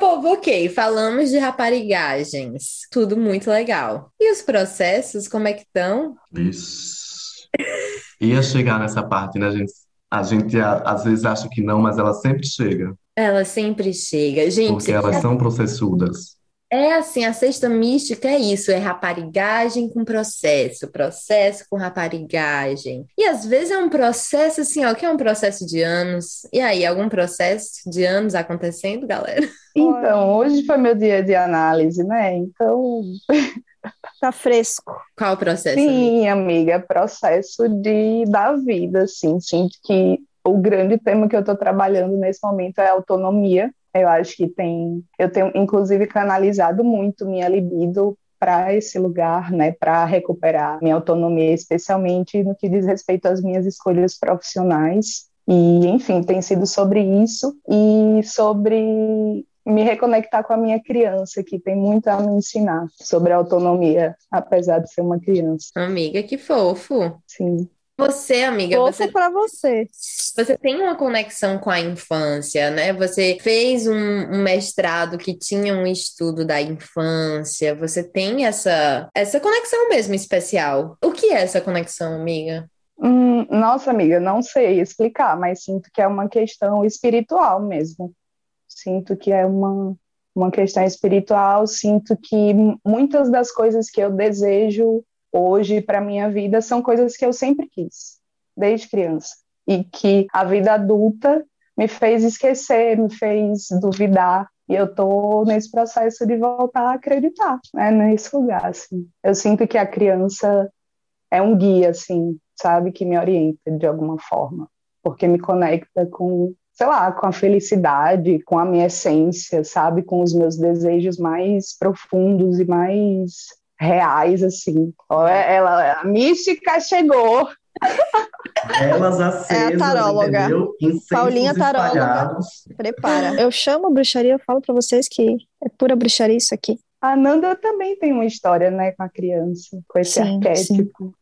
povo, ok, falamos de raparigagens, tudo muito legal. E os processos, como é que estão? isso. Ia chegar nessa parte, né, gente? A gente a- às vezes acha que não, mas ela sempre chega, Ela sempre chega. Gente, porque elas são processudas. É assim, a cesta mística é isso, é raparigagem com processo, processo com raparigagem. E às vezes é um processo assim, ó, que é um processo de anos. E aí, algum processo de anos acontecendo, galera? [laughs] Então, hoje foi meu dia de análise, né? Então, [laughs] Tá fresco. Qual o processo? sim, amiga, processo de da vida, assim. Sinto que o grande tema que eu estou trabalhando nesse momento é autonomia. Eu acho que tem, eu tenho inclusive canalizado muito minha libido para esse lugar, né, para recuperar minha autonomia, especialmente no que diz respeito às minhas escolhas profissionais. E, enfim, tem sido sobre isso e sobre me reconectar com a minha criança, que tem muito a me ensinar sobre autonomia, apesar de ser uma criança. Amiga, que fofo. Sim. Você, amiga, Fofo você pra você. Você tem uma conexão com a infância, né? Você fez um, um mestrado que tinha um estudo da infância. Você tem essa, essa conexão mesmo especial. O que é essa conexão, amiga? Hum, nossa, amiga, não sei explicar, mas sinto que é uma questão espiritual mesmo. Sinto que é uma, uma questão espiritual. Sinto que muitas das coisas que eu desejo hoje para minha vida são coisas que eu sempre quis, desde criança, e que a vida adulta me fez esquecer, me fez duvidar, e eu tô nesse processo de voltar a acreditar, né, nesse lugar, assim. Eu sinto que a criança é um guia, assim, sabe, que me orienta de alguma forma, porque me conecta com sei lá, com a felicidade, com a minha essência, sabe, com os meus desejos mais profundos e mais reais, assim. Ó, Ela, a mística chegou. [laughs] Elas acesas, taróloga. entendeu? Incensos Paulinha taróloga. Prepara. Eu chamo bruxaria, eu falo pra vocês que é pura bruxaria isso aqui. A Nanda também tem uma história, né, com a criança, com esse Sim, arquétipo.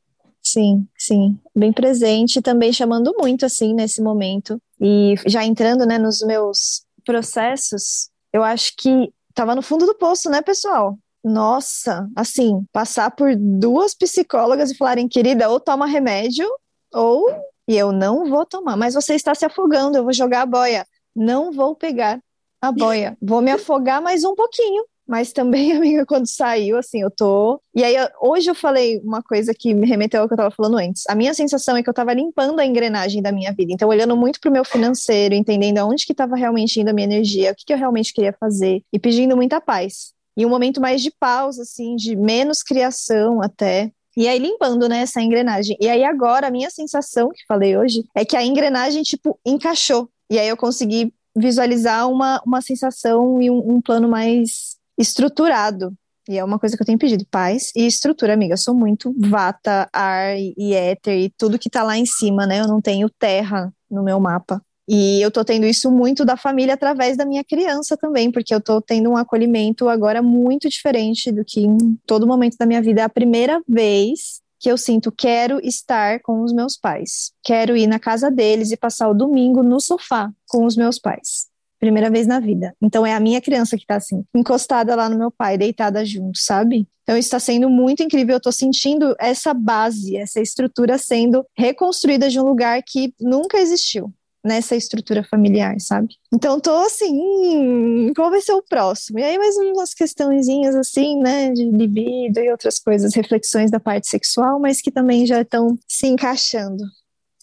Sim, sim. Bem presente, também chamando muito, assim, nesse momento. E já entrando, né, nos meus processos, eu acho que tava no fundo do poço, né, pessoal? Nossa, assim, passar por duas psicólogas e falarem, querida, ou toma remédio, ou e eu não vou tomar. Mas você está se afogando, eu vou jogar a boia. Não vou pegar a boia. Vou me afogar mais um pouquinho. Mas também, [laughs] amiga, quando saiu, assim, eu tô. E aí, hoje eu falei uma coisa que me remeteu ao que eu tava falando antes. A minha sensação é que eu tava limpando a engrenagem da minha vida. Então, olhando muito pro meu financeiro, entendendo aonde que tava realmente indo a minha energia, o que, que eu realmente queria fazer, e pedindo muita paz. E um momento mais de pausa, assim, de menos criação até. E aí, limpando, né, essa engrenagem. E aí, agora, a minha sensação, que falei hoje, é que a engrenagem, tipo, encaixou. E aí, eu consegui visualizar uma, uma sensação e um, um plano mais estruturado. E é uma coisa que eu tenho pedido, paz e estrutura, amiga. Eu sou muito vata, ar e, éter e tudo que tá lá em cima, né? Eu não tenho terra no meu mapa. E eu tô tendo isso muito da família através da minha criança também, porque eu tô tendo um acolhimento agora muito diferente do que em todo momento da minha vida. É a primeira vez que eu sinto quero estar com os meus pais. Quero ir na casa deles e passar o domingo no sofá com os meus pais. Primeira vez na vida. Então é a minha criança que tá assim, encostada lá no meu pai, deitada junto, sabe? Então isso está sendo muito incrível. Eu tô sentindo essa base, essa estrutura sendo reconstruída de um lugar que nunca existiu nessa estrutura familiar, sabe? Então tô assim, hum, qual vai ser o próximo? E aí mais umas questõezinhas assim, né, de libido e outras coisas, reflexões da parte sexual, mas que também já estão se encaixando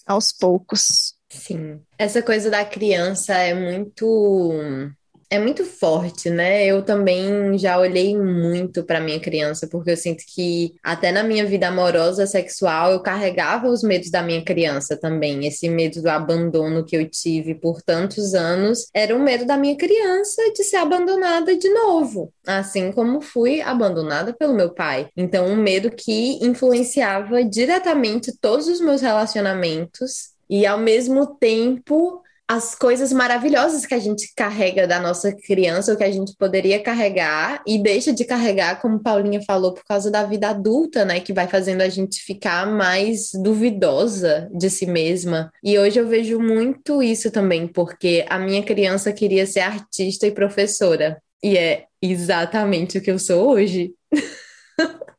aos poucos. Sim. Essa coisa da criança é muito é muito forte, né? Eu também já olhei muito para minha criança, porque eu sinto que até na minha vida amorosa, sexual, eu carregava os medos da minha criança também. Esse medo do abandono que eu tive por tantos anos era o medo da minha criança de ser abandonada de novo, assim como fui abandonada pelo meu pai. Então, um medo que influenciava diretamente todos os meus relacionamentos e ao mesmo tempo as coisas maravilhosas que a gente carrega da nossa criança, ou que a gente poderia carregar e deixa de carregar, como Paulinha falou, por causa da vida adulta, né? Que vai fazendo a gente ficar mais duvidosa de si mesma. E hoje eu vejo muito isso também, porque a minha criança queria ser artista e professora. E é exatamente o que eu sou hoje. [laughs]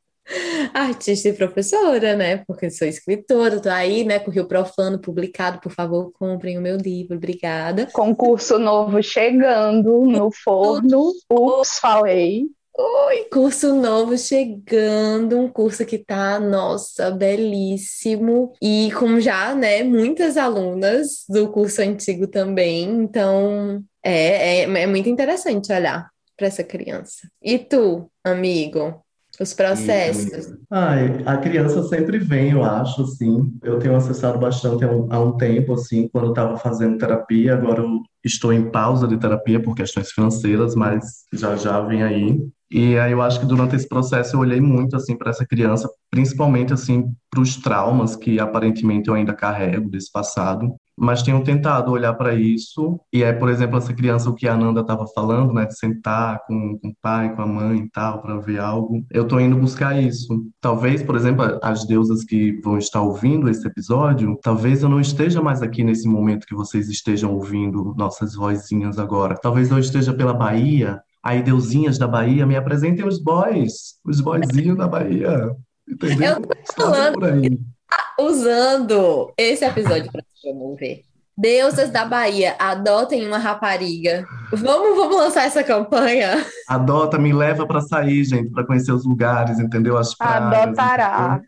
Artista e professora, né? Porque sou escritora, tô aí, né? Com o Rio Profano publicado. Por favor, comprem o meu livro, obrigada. Concurso novo chegando no forno. Ups, falei. Oi, curso novo chegando, um curso que tá, nossa, belíssimo. E com já, né, muitas alunas do curso antigo também. Então, é, é, é muito interessante olhar para essa criança. E tu, amigo? Os processos. Ai, a criança sempre vem, eu acho, assim. Eu tenho acessado bastante há um, há um tempo, assim, quando eu estava fazendo terapia. Agora eu estou em pausa de terapia por questões financeiras, mas já já vem aí. E aí eu acho que durante esse processo eu olhei muito assim para essa criança, principalmente assim para os traumas que aparentemente eu ainda carrego desse passado, mas tenho tentado olhar para isso. E é, por exemplo, essa criança o que a Ananda estava falando, né, de sentar com, com o pai, com a mãe e tal para ver algo. Eu estou indo buscar isso. Talvez, por exemplo, as deusas que vão estar ouvindo esse episódio, talvez eu não esteja mais aqui nesse momento que vocês estejam ouvindo nossas vozinhas agora. Talvez eu esteja pela Bahia Aí, deusinhas da Bahia, me apresentem os boys, os boyzinhos da Bahia. Entendeu? Eu tô falando, tá usando esse episódio para promover. Deusas da Bahia, adotem uma rapariga. Vamos, vamos lançar essa campanha? Adota, me leva para sair, gente, para conhecer os lugares, entendeu? As praias. Adotará.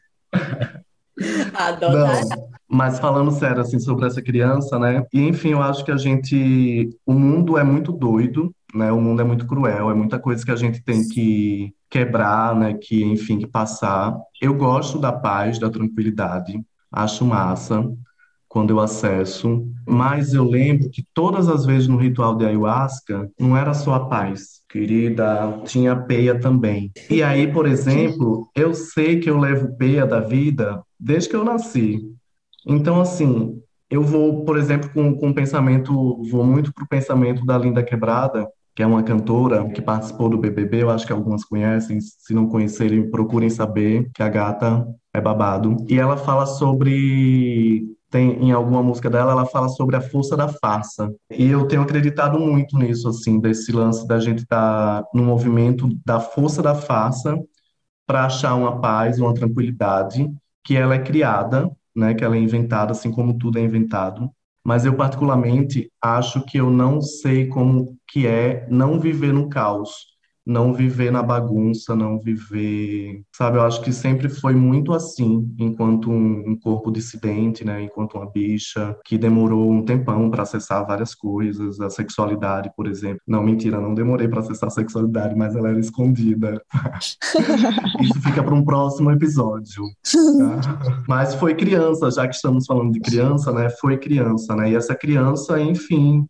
Adotará. Não, mas falando sério, assim, sobre essa criança, né? E, enfim, eu acho que a gente... O mundo é muito doido, né? O mundo é muito cruel, é muita coisa que a gente tem que quebrar, né? Que, enfim, que passar. Eu gosto da paz, da tranquilidade, acho massa quando eu acesso, mas eu lembro que todas as vezes no ritual de ayahuasca não era só a paz, querida, tinha peia também. E aí, por exemplo, eu sei que eu levo peia da vida desde que eu nasci. Então, assim, eu vou, por exemplo, com, com o pensamento, vou muito para o pensamento da Linda Quebrada, que é uma cantora que participou do BBB, eu acho que algumas conhecem, se não conhecerem, procurem saber, que a gata é babado. E ela fala sobre tem em alguma música dela, ela fala sobre a força da farsa. E eu tenho acreditado muito nisso, assim, desse lance da gente estar tá no movimento da força da farsa para achar uma paz, uma tranquilidade, que ela é criada, né, que ela é inventada, assim como tudo é inventado, mas eu particularmente acho que eu não sei como que é não viver no caos, não viver na bagunça, não viver, sabe? Eu acho que sempre foi muito assim, enquanto um, um corpo dissidente, né? Enquanto uma bicha que demorou um tempão para acessar várias coisas, a sexualidade, por exemplo. Não, mentira, não demorei para acessar a sexualidade, mas ela era escondida. [laughs] Isso fica para um próximo episódio. Tá? Mas foi criança, já que estamos falando de criança, né? Foi criança, né? E essa criança, enfim,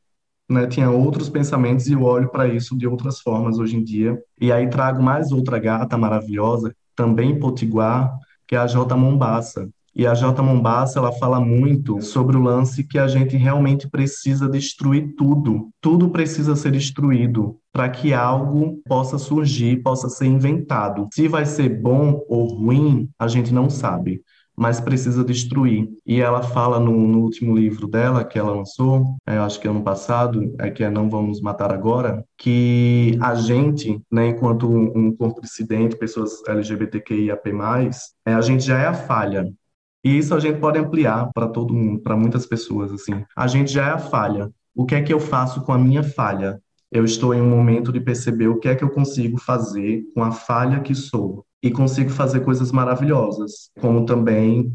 né, tinha outros pensamentos e eu olho para isso de outras formas hoje em dia. E aí trago mais outra gata maravilhosa, também potiguar, que é a J. Mombassa. E a J. Mombassa, ela fala muito sobre o lance que a gente realmente precisa destruir tudo. Tudo precisa ser destruído para que algo possa surgir, possa ser inventado. Se vai ser bom ou ruim, a gente não sabe mas precisa destruir. E ela fala no, no último livro dela, que ela lançou, é, acho que ano passado, é que é Não Vamos Matar Agora, que a gente, né, enquanto um, corpo dissidente, pessoas LGBTQIAP+, é, a gente já é a falha. E isso a gente pode ampliar para todo mundo, para muitas pessoas, assim. A gente já é a falha. O que é que eu faço com a minha falha? Eu estou em um momento de perceber o que é que eu consigo fazer com a falha que sou e consigo fazer coisas maravilhosas, como também,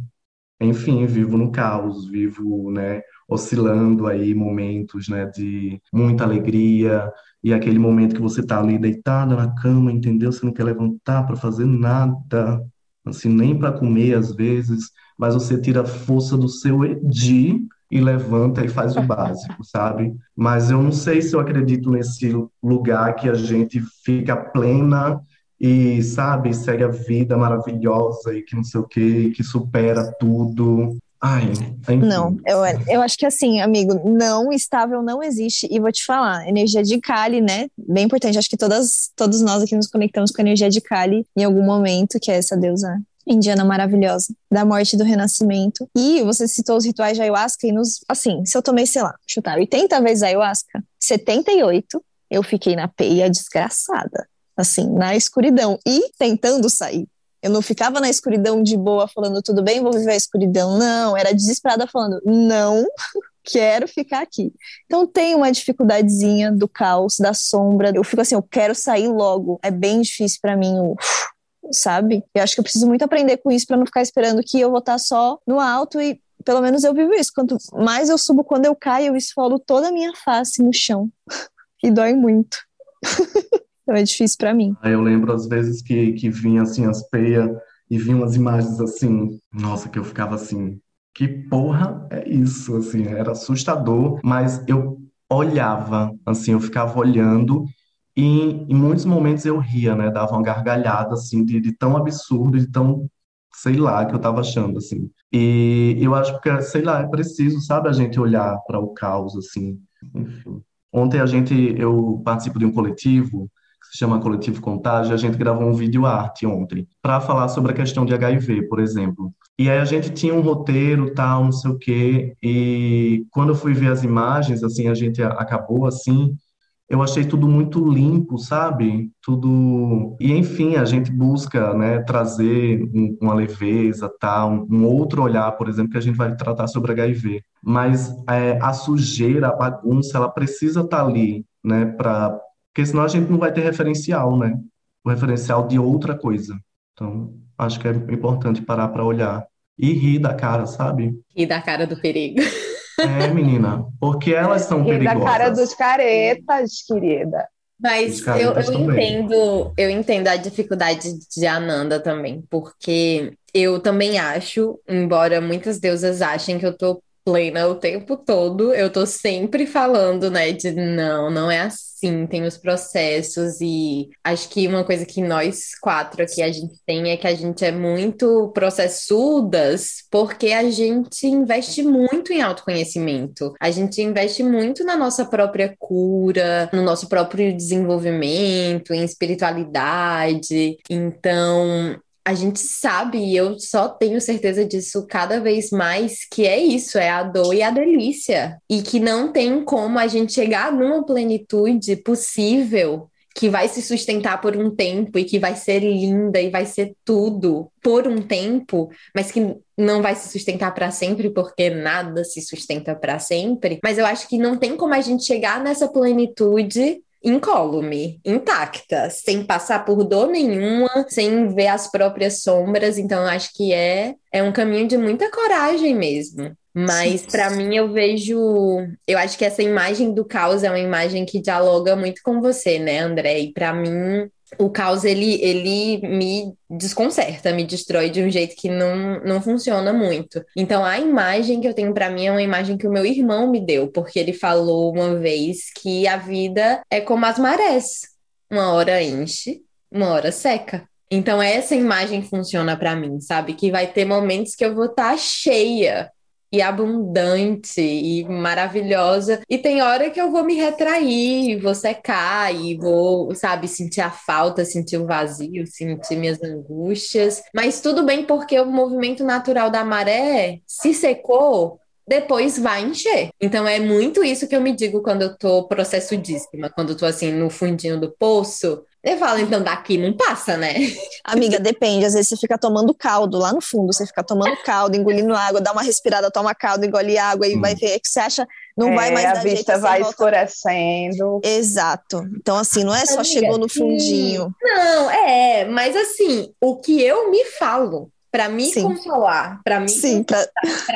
enfim, vivo no caos, vivo, né, oscilando aí momentos, né, de muita alegria e aquele momento que você está ali deitada na cama, entendeu? Você não quer levantar para fazer nada, assim, nem para comer às vezes, mas você tira a força do seu edi e levanta e faz o [laughs] básico, sabe? Mas eu não sei se eu acredito nesse lugar que a gente fica plena e, sabe, segue a vida maravilhosa e que não sei o que, que supera tudo. Ai, enfim. Não, eu, eu acho que assim, amigo, não, estável não existe. E vou te falar, energia de Kali, né? Bem importante. Acho que todas, todos nós aqui nos conectamos com a energia de Kali em algum momento, que é essa deusa indiana maravilhosa, da morte e do renascimento. E você citou os rituais de ayahuasca e nos, assim, se eu tomei, sei lá, chutar 80 vezes ayahuasca, 78 eu fiquei na peia desgraçada assim, na escuridão e tentando sair. Eu não ficava na escuridão de boa falando tudo bem, vou viver a escuridão. Não, era desesperada falando não, [laughs] quero ficar aqui. Então tem uma dificuldadezinha do caos, da sombra. Eu fico assim, eu quero sair logo. É bem difícil para mim o [sighs] sabe? Eu acho que eu preciso muito aprender com isso para não ficar esperando que eu vou estar só no alto e pelo menos eu vivo isso. Quanto mais eu subo, quando eu caio, eu esfolo toda a minha face no chão. [laughs] e dói muito. [laughs] então é difícil para mim. Eu lembro às vezes que, que vinha assim as peias e vinham umas imagens assim, nossa, que eu ficava assim, que porra é isso? Assim, era assustador, mas eu olhava, assim, eu ficava olhando e em muitos momentos eu ria, né? Dava uma gargalhada, assim, de, de tão absurdo, de tão, sei lá, que eu tava achando, assim. E eu acho que, sei lá, é preciso, sabe, a gente olhar para o caos, assim. Enfim. Ontem a gente, eu participo de um coletivo chama Coletivo Contágio, a gente gravou um vídeo arte ontem para falar sobre a questão de HIV, por exemplo. E aí a gente tinha um roteiro, tal, não sei o quê, e quando eu fui ver as imagens, assim, a gente acabou assim, eu achei tudo muito limpo, sabe? Tudo. E enfim, a gente busca, né, trazer um, uma leveza, tal, um, um, outro olhar, por exemplo, que a gente vai tratar sobre HIV. Mas é, a sujeira, a bagunça, ela precisa estar tá ali, né, para porque senão a gente não vai ter referencial, né? O referencial de outra coisa. Então, acho que é importante parar para olhar e rir da cara, sabe? Rir da cara do perigo. É, menina, porque elas são rir perigosas. da cara dos caretas, querida. Mas eu, eu entendo, eu entendo a dificuldade de Ananda também, porque eu também acho, embora muitas deusas achem que eu tô plena o tempo todo. Eu tô sempre falando, né, de não, não é assim, tem os processos e acho que uma coisa que nós quatro aqui a gente tem é que a gente é muito processudas porque a gente investe muito em autoconhecimento. A gente investe muito na nossa própria cura, no nosso próprio desenvolvimento, em espiritualidade. Então, a gente sabe, e eu só tenho certeza disso cada vez mais, que é isso, é a dor e a delícia. E que não tem como a gente chegar numa plenitude possível que vai se sustentar por um tempo e que vai ser linda e vai ser tudo por um tempo, mas que não vai se sustentar para sempre, porque nada se sustenta para sempre. Mas eu acho que não tem como a gente chegar nessa plenitude incólume, intacta, sem passar por dor nenhuma, sem ver as próprias sombras. Então, acho que é, é um caminho de muita coragem mesmo. Mas para mim eu vejo, eu acho que essa imagem do caos é uma imagem que dialoga muito com você, né, André? E para mim o caos ele, ele me desconcerta, me destrói de um jeito que não, não funciona muito. Então a imagem que eu tenho para mim é uma imagem que o meu irmão me deu, porque ele falou uma vez que a vida é como as marés. Uma hora enche, uma hora seca. Então essa imagem funciona para mim, sabe? Que vai ter momentos que eu vou estar tá cheia e abundante e maravilhosa. E tem hora que eu vou me retrair, vou secar e vou, sabe, sentir a falta, sentir o vazio, sentir minhas angústias. Mas tudo bem porque o movimento natural da maré se secou, depois vai encher. Então é muito isso que eu me digo quando eu tô processudíssima, quando eu tô assim no fundinho do poço. Eu falo, então daqui não passa, né? [laughs] Amiga, depende. Às vezes você fica tomando caldo lá no fundo, você fica tomando caldo, engolindo água, dá uma respirada, toma caldo, engole água e hum. vai ver que você acha não é, vai mais a vista vai volta... escurecendo. Exato. Então assim, não é só Amiga, chegou no fundinho. Não, é, mas assim, o que eu me falo para me Sim. consolar, para me Sim, pra...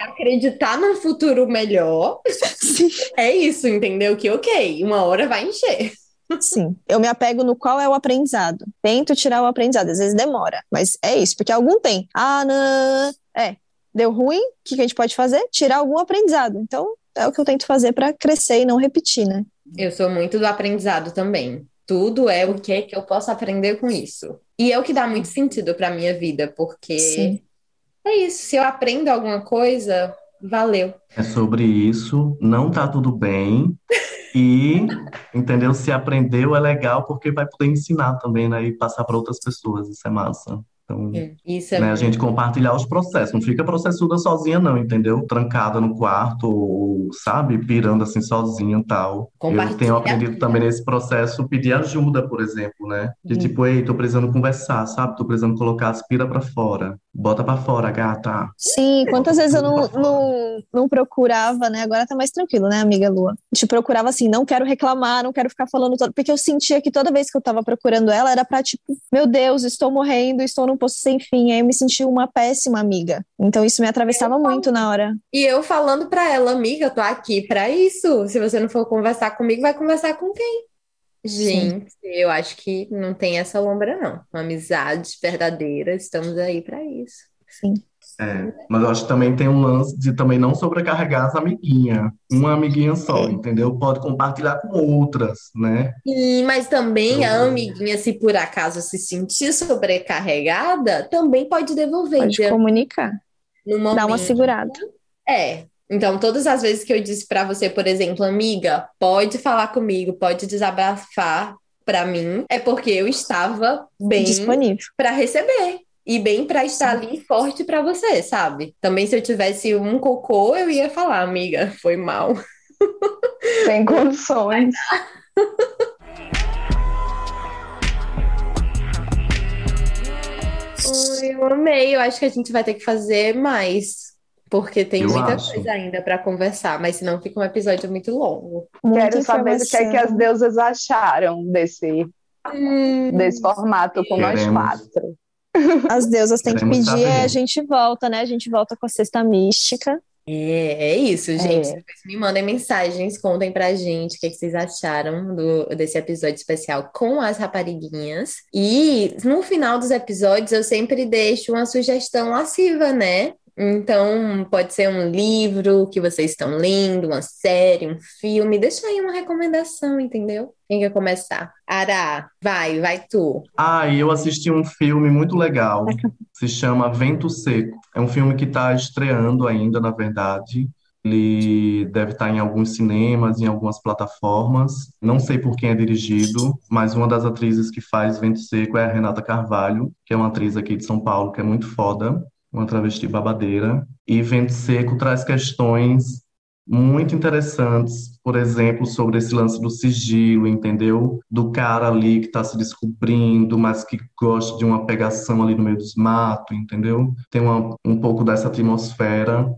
acreditar num futuro melhor. [laughs] Sim. É isso, entendeu? Que ok, uma hora vai encher. Sim, eu me apego no qual é o aprendizado. Tento tirar o aprendizado, às vezes demora, mas é isso, porque algum tem. Ah, não, é, deu ruim, o que a gente pode fazer? Tirar algum aprendizado. Então, é o que eu tento fazer para crescer e não repetir, né? Eu sou muito do aprendizado também. Tudo é o que é que eu posso aprender com isso. E é o que dá muito sentido para minha vida, porque Sim. é isso. Se eu aprendo alguma coisa, valeu. É sobre isso. Não tá tudo bem. [laughs] E, entendeu? Se aprendeu é legal porque vai poder ensinar também, né? E passar para outras pessoas. Isso é massa. Então, Isso é né, a gente compartilhar os processos. Não fica processuda sozinha, não, entendeu? Trancada no quarto, ou, sabe? Pirando assim sozinha e tal. Eu tenho aprendido também nesse processo pedir ajuda, por exemplo, né? De Uhum. tipo, ei, tô precisando conversar, sabe? Tô precisando colocar as pira pra fora. Bota pra fora, gata. Sim, quantas vezes eu não, não, não procurava, né? Agora tá mais tranquilo, né, amiga Lua? A gente procurava assim, não quero reclamar, não quero ficar falando todo, porque eu sentia que toda vez que eu tava procurando ela era pra tipo, meu Deus, estou morrendo, estou num poço sem fim. Aí eu me senti uma péssima amiga. Então isso me atravessava muito na hora. E eu falando pra ela, amiga, eu tô aqui pra isso. Se você não for conversar comigo, vai conversar com quem? Gente, eu acho que não tem essa lombra, não. Uma amizade verdadeira, estamos aí pra isso. Sim. É, mas eu acho que também tem um lance de também não sobrecarregar as amiguinhas. Uma amiguinha só, entendeu? Pode compartilhar com outras, né? E, mas também a amiguinha, se por acaso se sentir sobrecarregada, também pode devolver. Pode dizer, comunicar, no dar uma segurada. É. Então, todas as vezes que eu disse pra você, por exemplo, amiga, pode falar comigo, pode desabafar pra mim, é porque eu estava bem Disponível. pra receber e bem pra estar ali forte pra você, sabe? Também se eu tivesse um cocô, eu ia falar, amiga, foi mal. [laughs] Sem condições. Ai, eu amei. Eu acho que a gente vai ter que fazer mais, porque tem Eu muita acho. coisa ainda pra conversar, mas senão fica um episódio muito longo. Quero saber o que é que as deusas acharam desse, Hum. desse formato com nós Queremos. quatro. As deusas têm que pedir, é, saber. a gente volta, né? A gente volta com a cesta mística. É, é isso, gente. É. Depois me mandem mensagens, contem pra gente o que, que vocês acharam do, desse episódio especial com as rapariguinhas. E no final dos episódios eu sempre deixo uma sugestão lasciva, né? Então, pode ser um livro que vocês estão lendo, uma série, um filme. Deixa aí uma recomendação, entendeu? Quem quer começar? Ara, vai, vai tu. Ah, eu assisti um filme muito legal. Se chama Vento Seco. É um filme que está estreando ainda, na verdade. Ele deve estar em alguns cinemas, em algumas plataformas. Não sei por quem é dirigido, mas uma das atrizes que faz Vento Seco é a Renata Carvalho, que é uma atriz aqui de São Paulo, que é muito foda, uma travesti babadeira. E Vento Seco traz questões muito interessantes, por exemplo, sobre esse lance do sigilo, entendeu? Do cara ali que está se descobrindo, mas que gosta de uma pegação ali no meio dos matos, entendeu? Tem uma, um pouco dessa atmosfera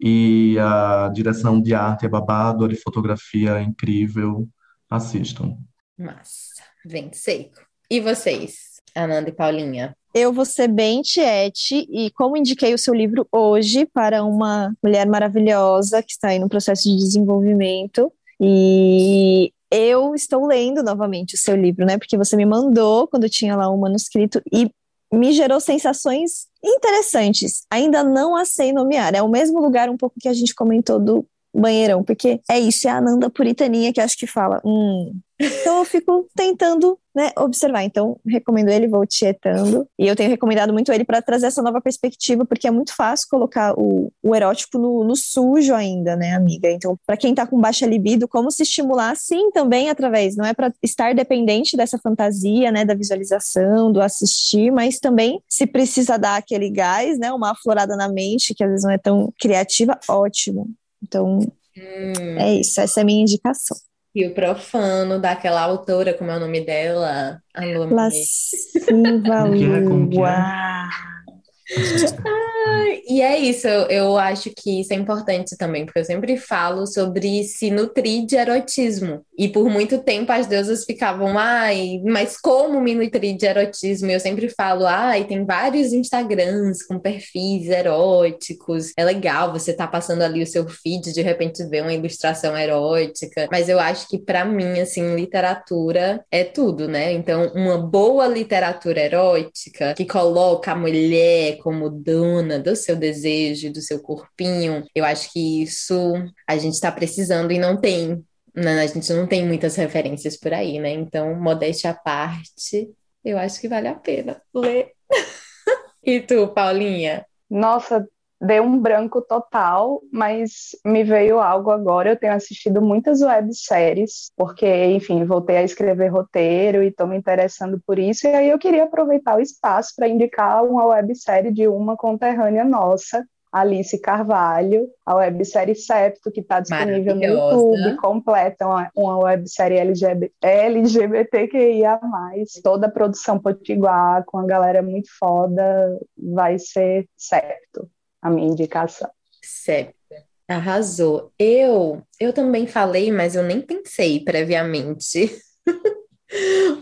e a direção de arte é babado, a de fotografia é incrível. Assistam. Massa. Vento seco. E vocês, Ananda e Paulinha? Eu vou ser bem tiete e como indiquei o seu livro hoje para uma mulher maravilhosa que está aí no processo de desenvolvimento e eu estou lendo novamente o seu livro, né? Porque você me mandou quando tinha lá um manuscrito e me gerou sensações interessantes. Ainda não a sei nomear. É o mesmo lugar um pouco que a gente comentou do banheirão, porque é isso, é a Ananda Puritaninha que acho que fala, hum. Então eu fico tentando, né, observar. Então, recomendo ele, vou tietando. E eu tenho recomendado muito ele para trazer essa nova perspectiva, porque é muito fácil colocar o, o erótico no, no sujo ainda, né, amiga? Então, para quem tá com baixa libido, como se estimular, sim, também através, não é para estar dependente dessa fantasia, né, da visualização, do assistir, mas também se precisa dar aquele gás, né, uma aflorada na mente, que às vezes não é tão criativa, ótimo. Então, Hum, é isso, essa é a minha indicação. E o profano daquela autora, como é o nome dela? A Lua E é isso, eu, eu acho que isso é importante também, porque eu sempre falo sobre se nutrir de erotismo. E por muito tempo as deusas ficavam, ai, mas como me nutrir de erotismo? E eu sempre falo, ai, tem vários Instagrams com perfis eróticos. É legal você tá passando ali o seu feed, de repente ver uma ilustração erótica. Mas eu acho que pra mim, assim, literatura é tudo, né? Então, uma boa literatura erótica que coloca a mulher como dona do seu desejo, do seu corpinho, eu acho que isso a gente está precisando e não tem. né? A gente não tem muitas referências por aí, né? Então, modéstia à parte, eu acho que vale a pena ler. [laughs] E tu, Paulinha? Nossa, deu um branco total, mas me veio algo agora. Eu tenho assistido muitas webséries, porque, enfim, voltei a escrever roteiro e estou me interessando por isso. E aí eu queria aproveitar o espaço para indicar uma websérie de uma conterrânea nossa, Alice Carvalho, a websérie Septo, que está disponível no YouTube, completa uma, uma websérie LGBT, LGBTQIA+, toda a produção potiguar, com a galera muito foda, vai ser Septo, a minha indicação. Septo. Arrasou. Eu, eu também falei, mas eu nem pensei previamente. [laughs]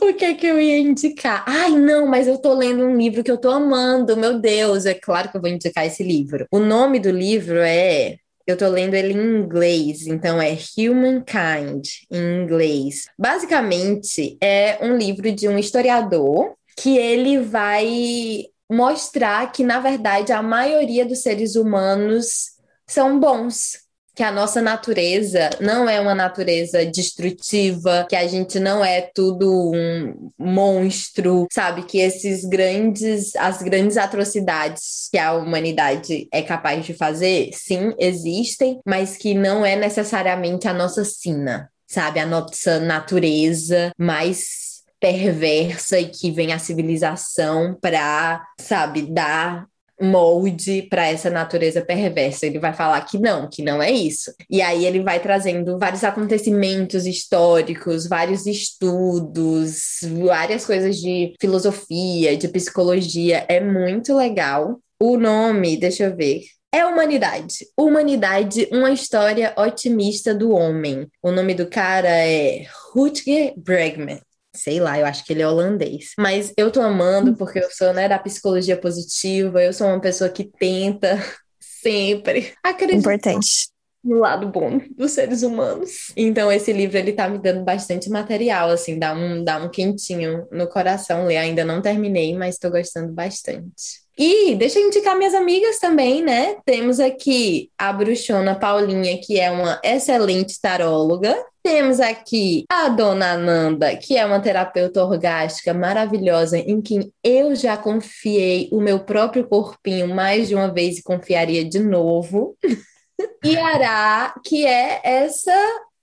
O que é que eu ia indicar? Ai, não, mas eu tô lendo um livro que eu tô amando, meu Deus, é claro que eu vou indicar esse livro. O nome do livro é eu tô lendo ele em inglês, então é Humankind, em inglês. Basicamente, é um livro de um historiador que ele vai mostrar que, na verdade, a maioria dos seres humanos são bons, que a nossa natureza não é uma natureza destrutiva, que a gente não é tudo um monstro, sabe? Que esses grandes, as grandes atrocidades que a humanidade é capaz de fazer, sim, existem, mas que não é necessariamente a nossa sina, sabe? A nossa natureza mais perversa e que vem a civilização para, sabe, dar molde para essa natureza perversa. Ele vai falar que não, que não é isso. E aí ele vai trazendo vários acontecimentos históricos, vários estudos, várias coisas de filosofia, de psicologia. É muito legal. O nome, deixa eu ver. É Humanidade. Humanidade, uma história otimista do homem. O nome do cara é Rutger Bregman sei lá, eu acho que ele é holandês. Mas eu tô amando porque eu sou, né, da psicologia positiva, eu sou uma pessoa que tenta [laughs] sempre acreditar. Importante no lado bom dos seres humanos. Então esse livro ele tá me dando bastante material, assim, dá um dá um quentinho no coração ler. Ainda não terminei, mas tô gostando bastante. E deixa eu indicar minhas amigas também, né? Temos aqui a bruxona Paulinha, que é uma excelente taróloga. Temos aqui a dona Nanda, que é uma terapeuta orgástica maravilhosa, em quem eu já confiei o meu próprio corpinho mais de uma vez e confiaria de novo. [laughs] E Ará, que é essa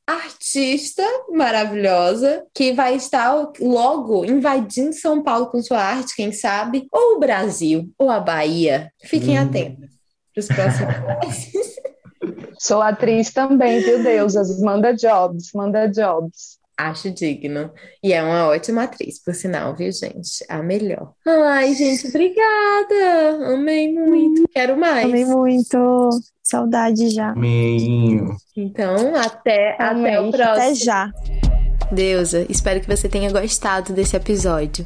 artista maravilhosa que vai estar logo invadindo São Paulo com sua arte, quem sabe, ou o Brasil, ou a Bahia. Fiquem hum. atentos para os próximos. [laughs] Sou atriz também, viu, deusas? Manda jobs, manda jobs. Acho digno. E é uma ótima atriz, por sinal, viu, gente? A melhor. Ai, gente, obrigada. Amei muito. Quero mais. Amei muito. Saudade já. Amei. Então, até, até o próximo. Até já. Deusa, espero que você tenha gostado desse episódio.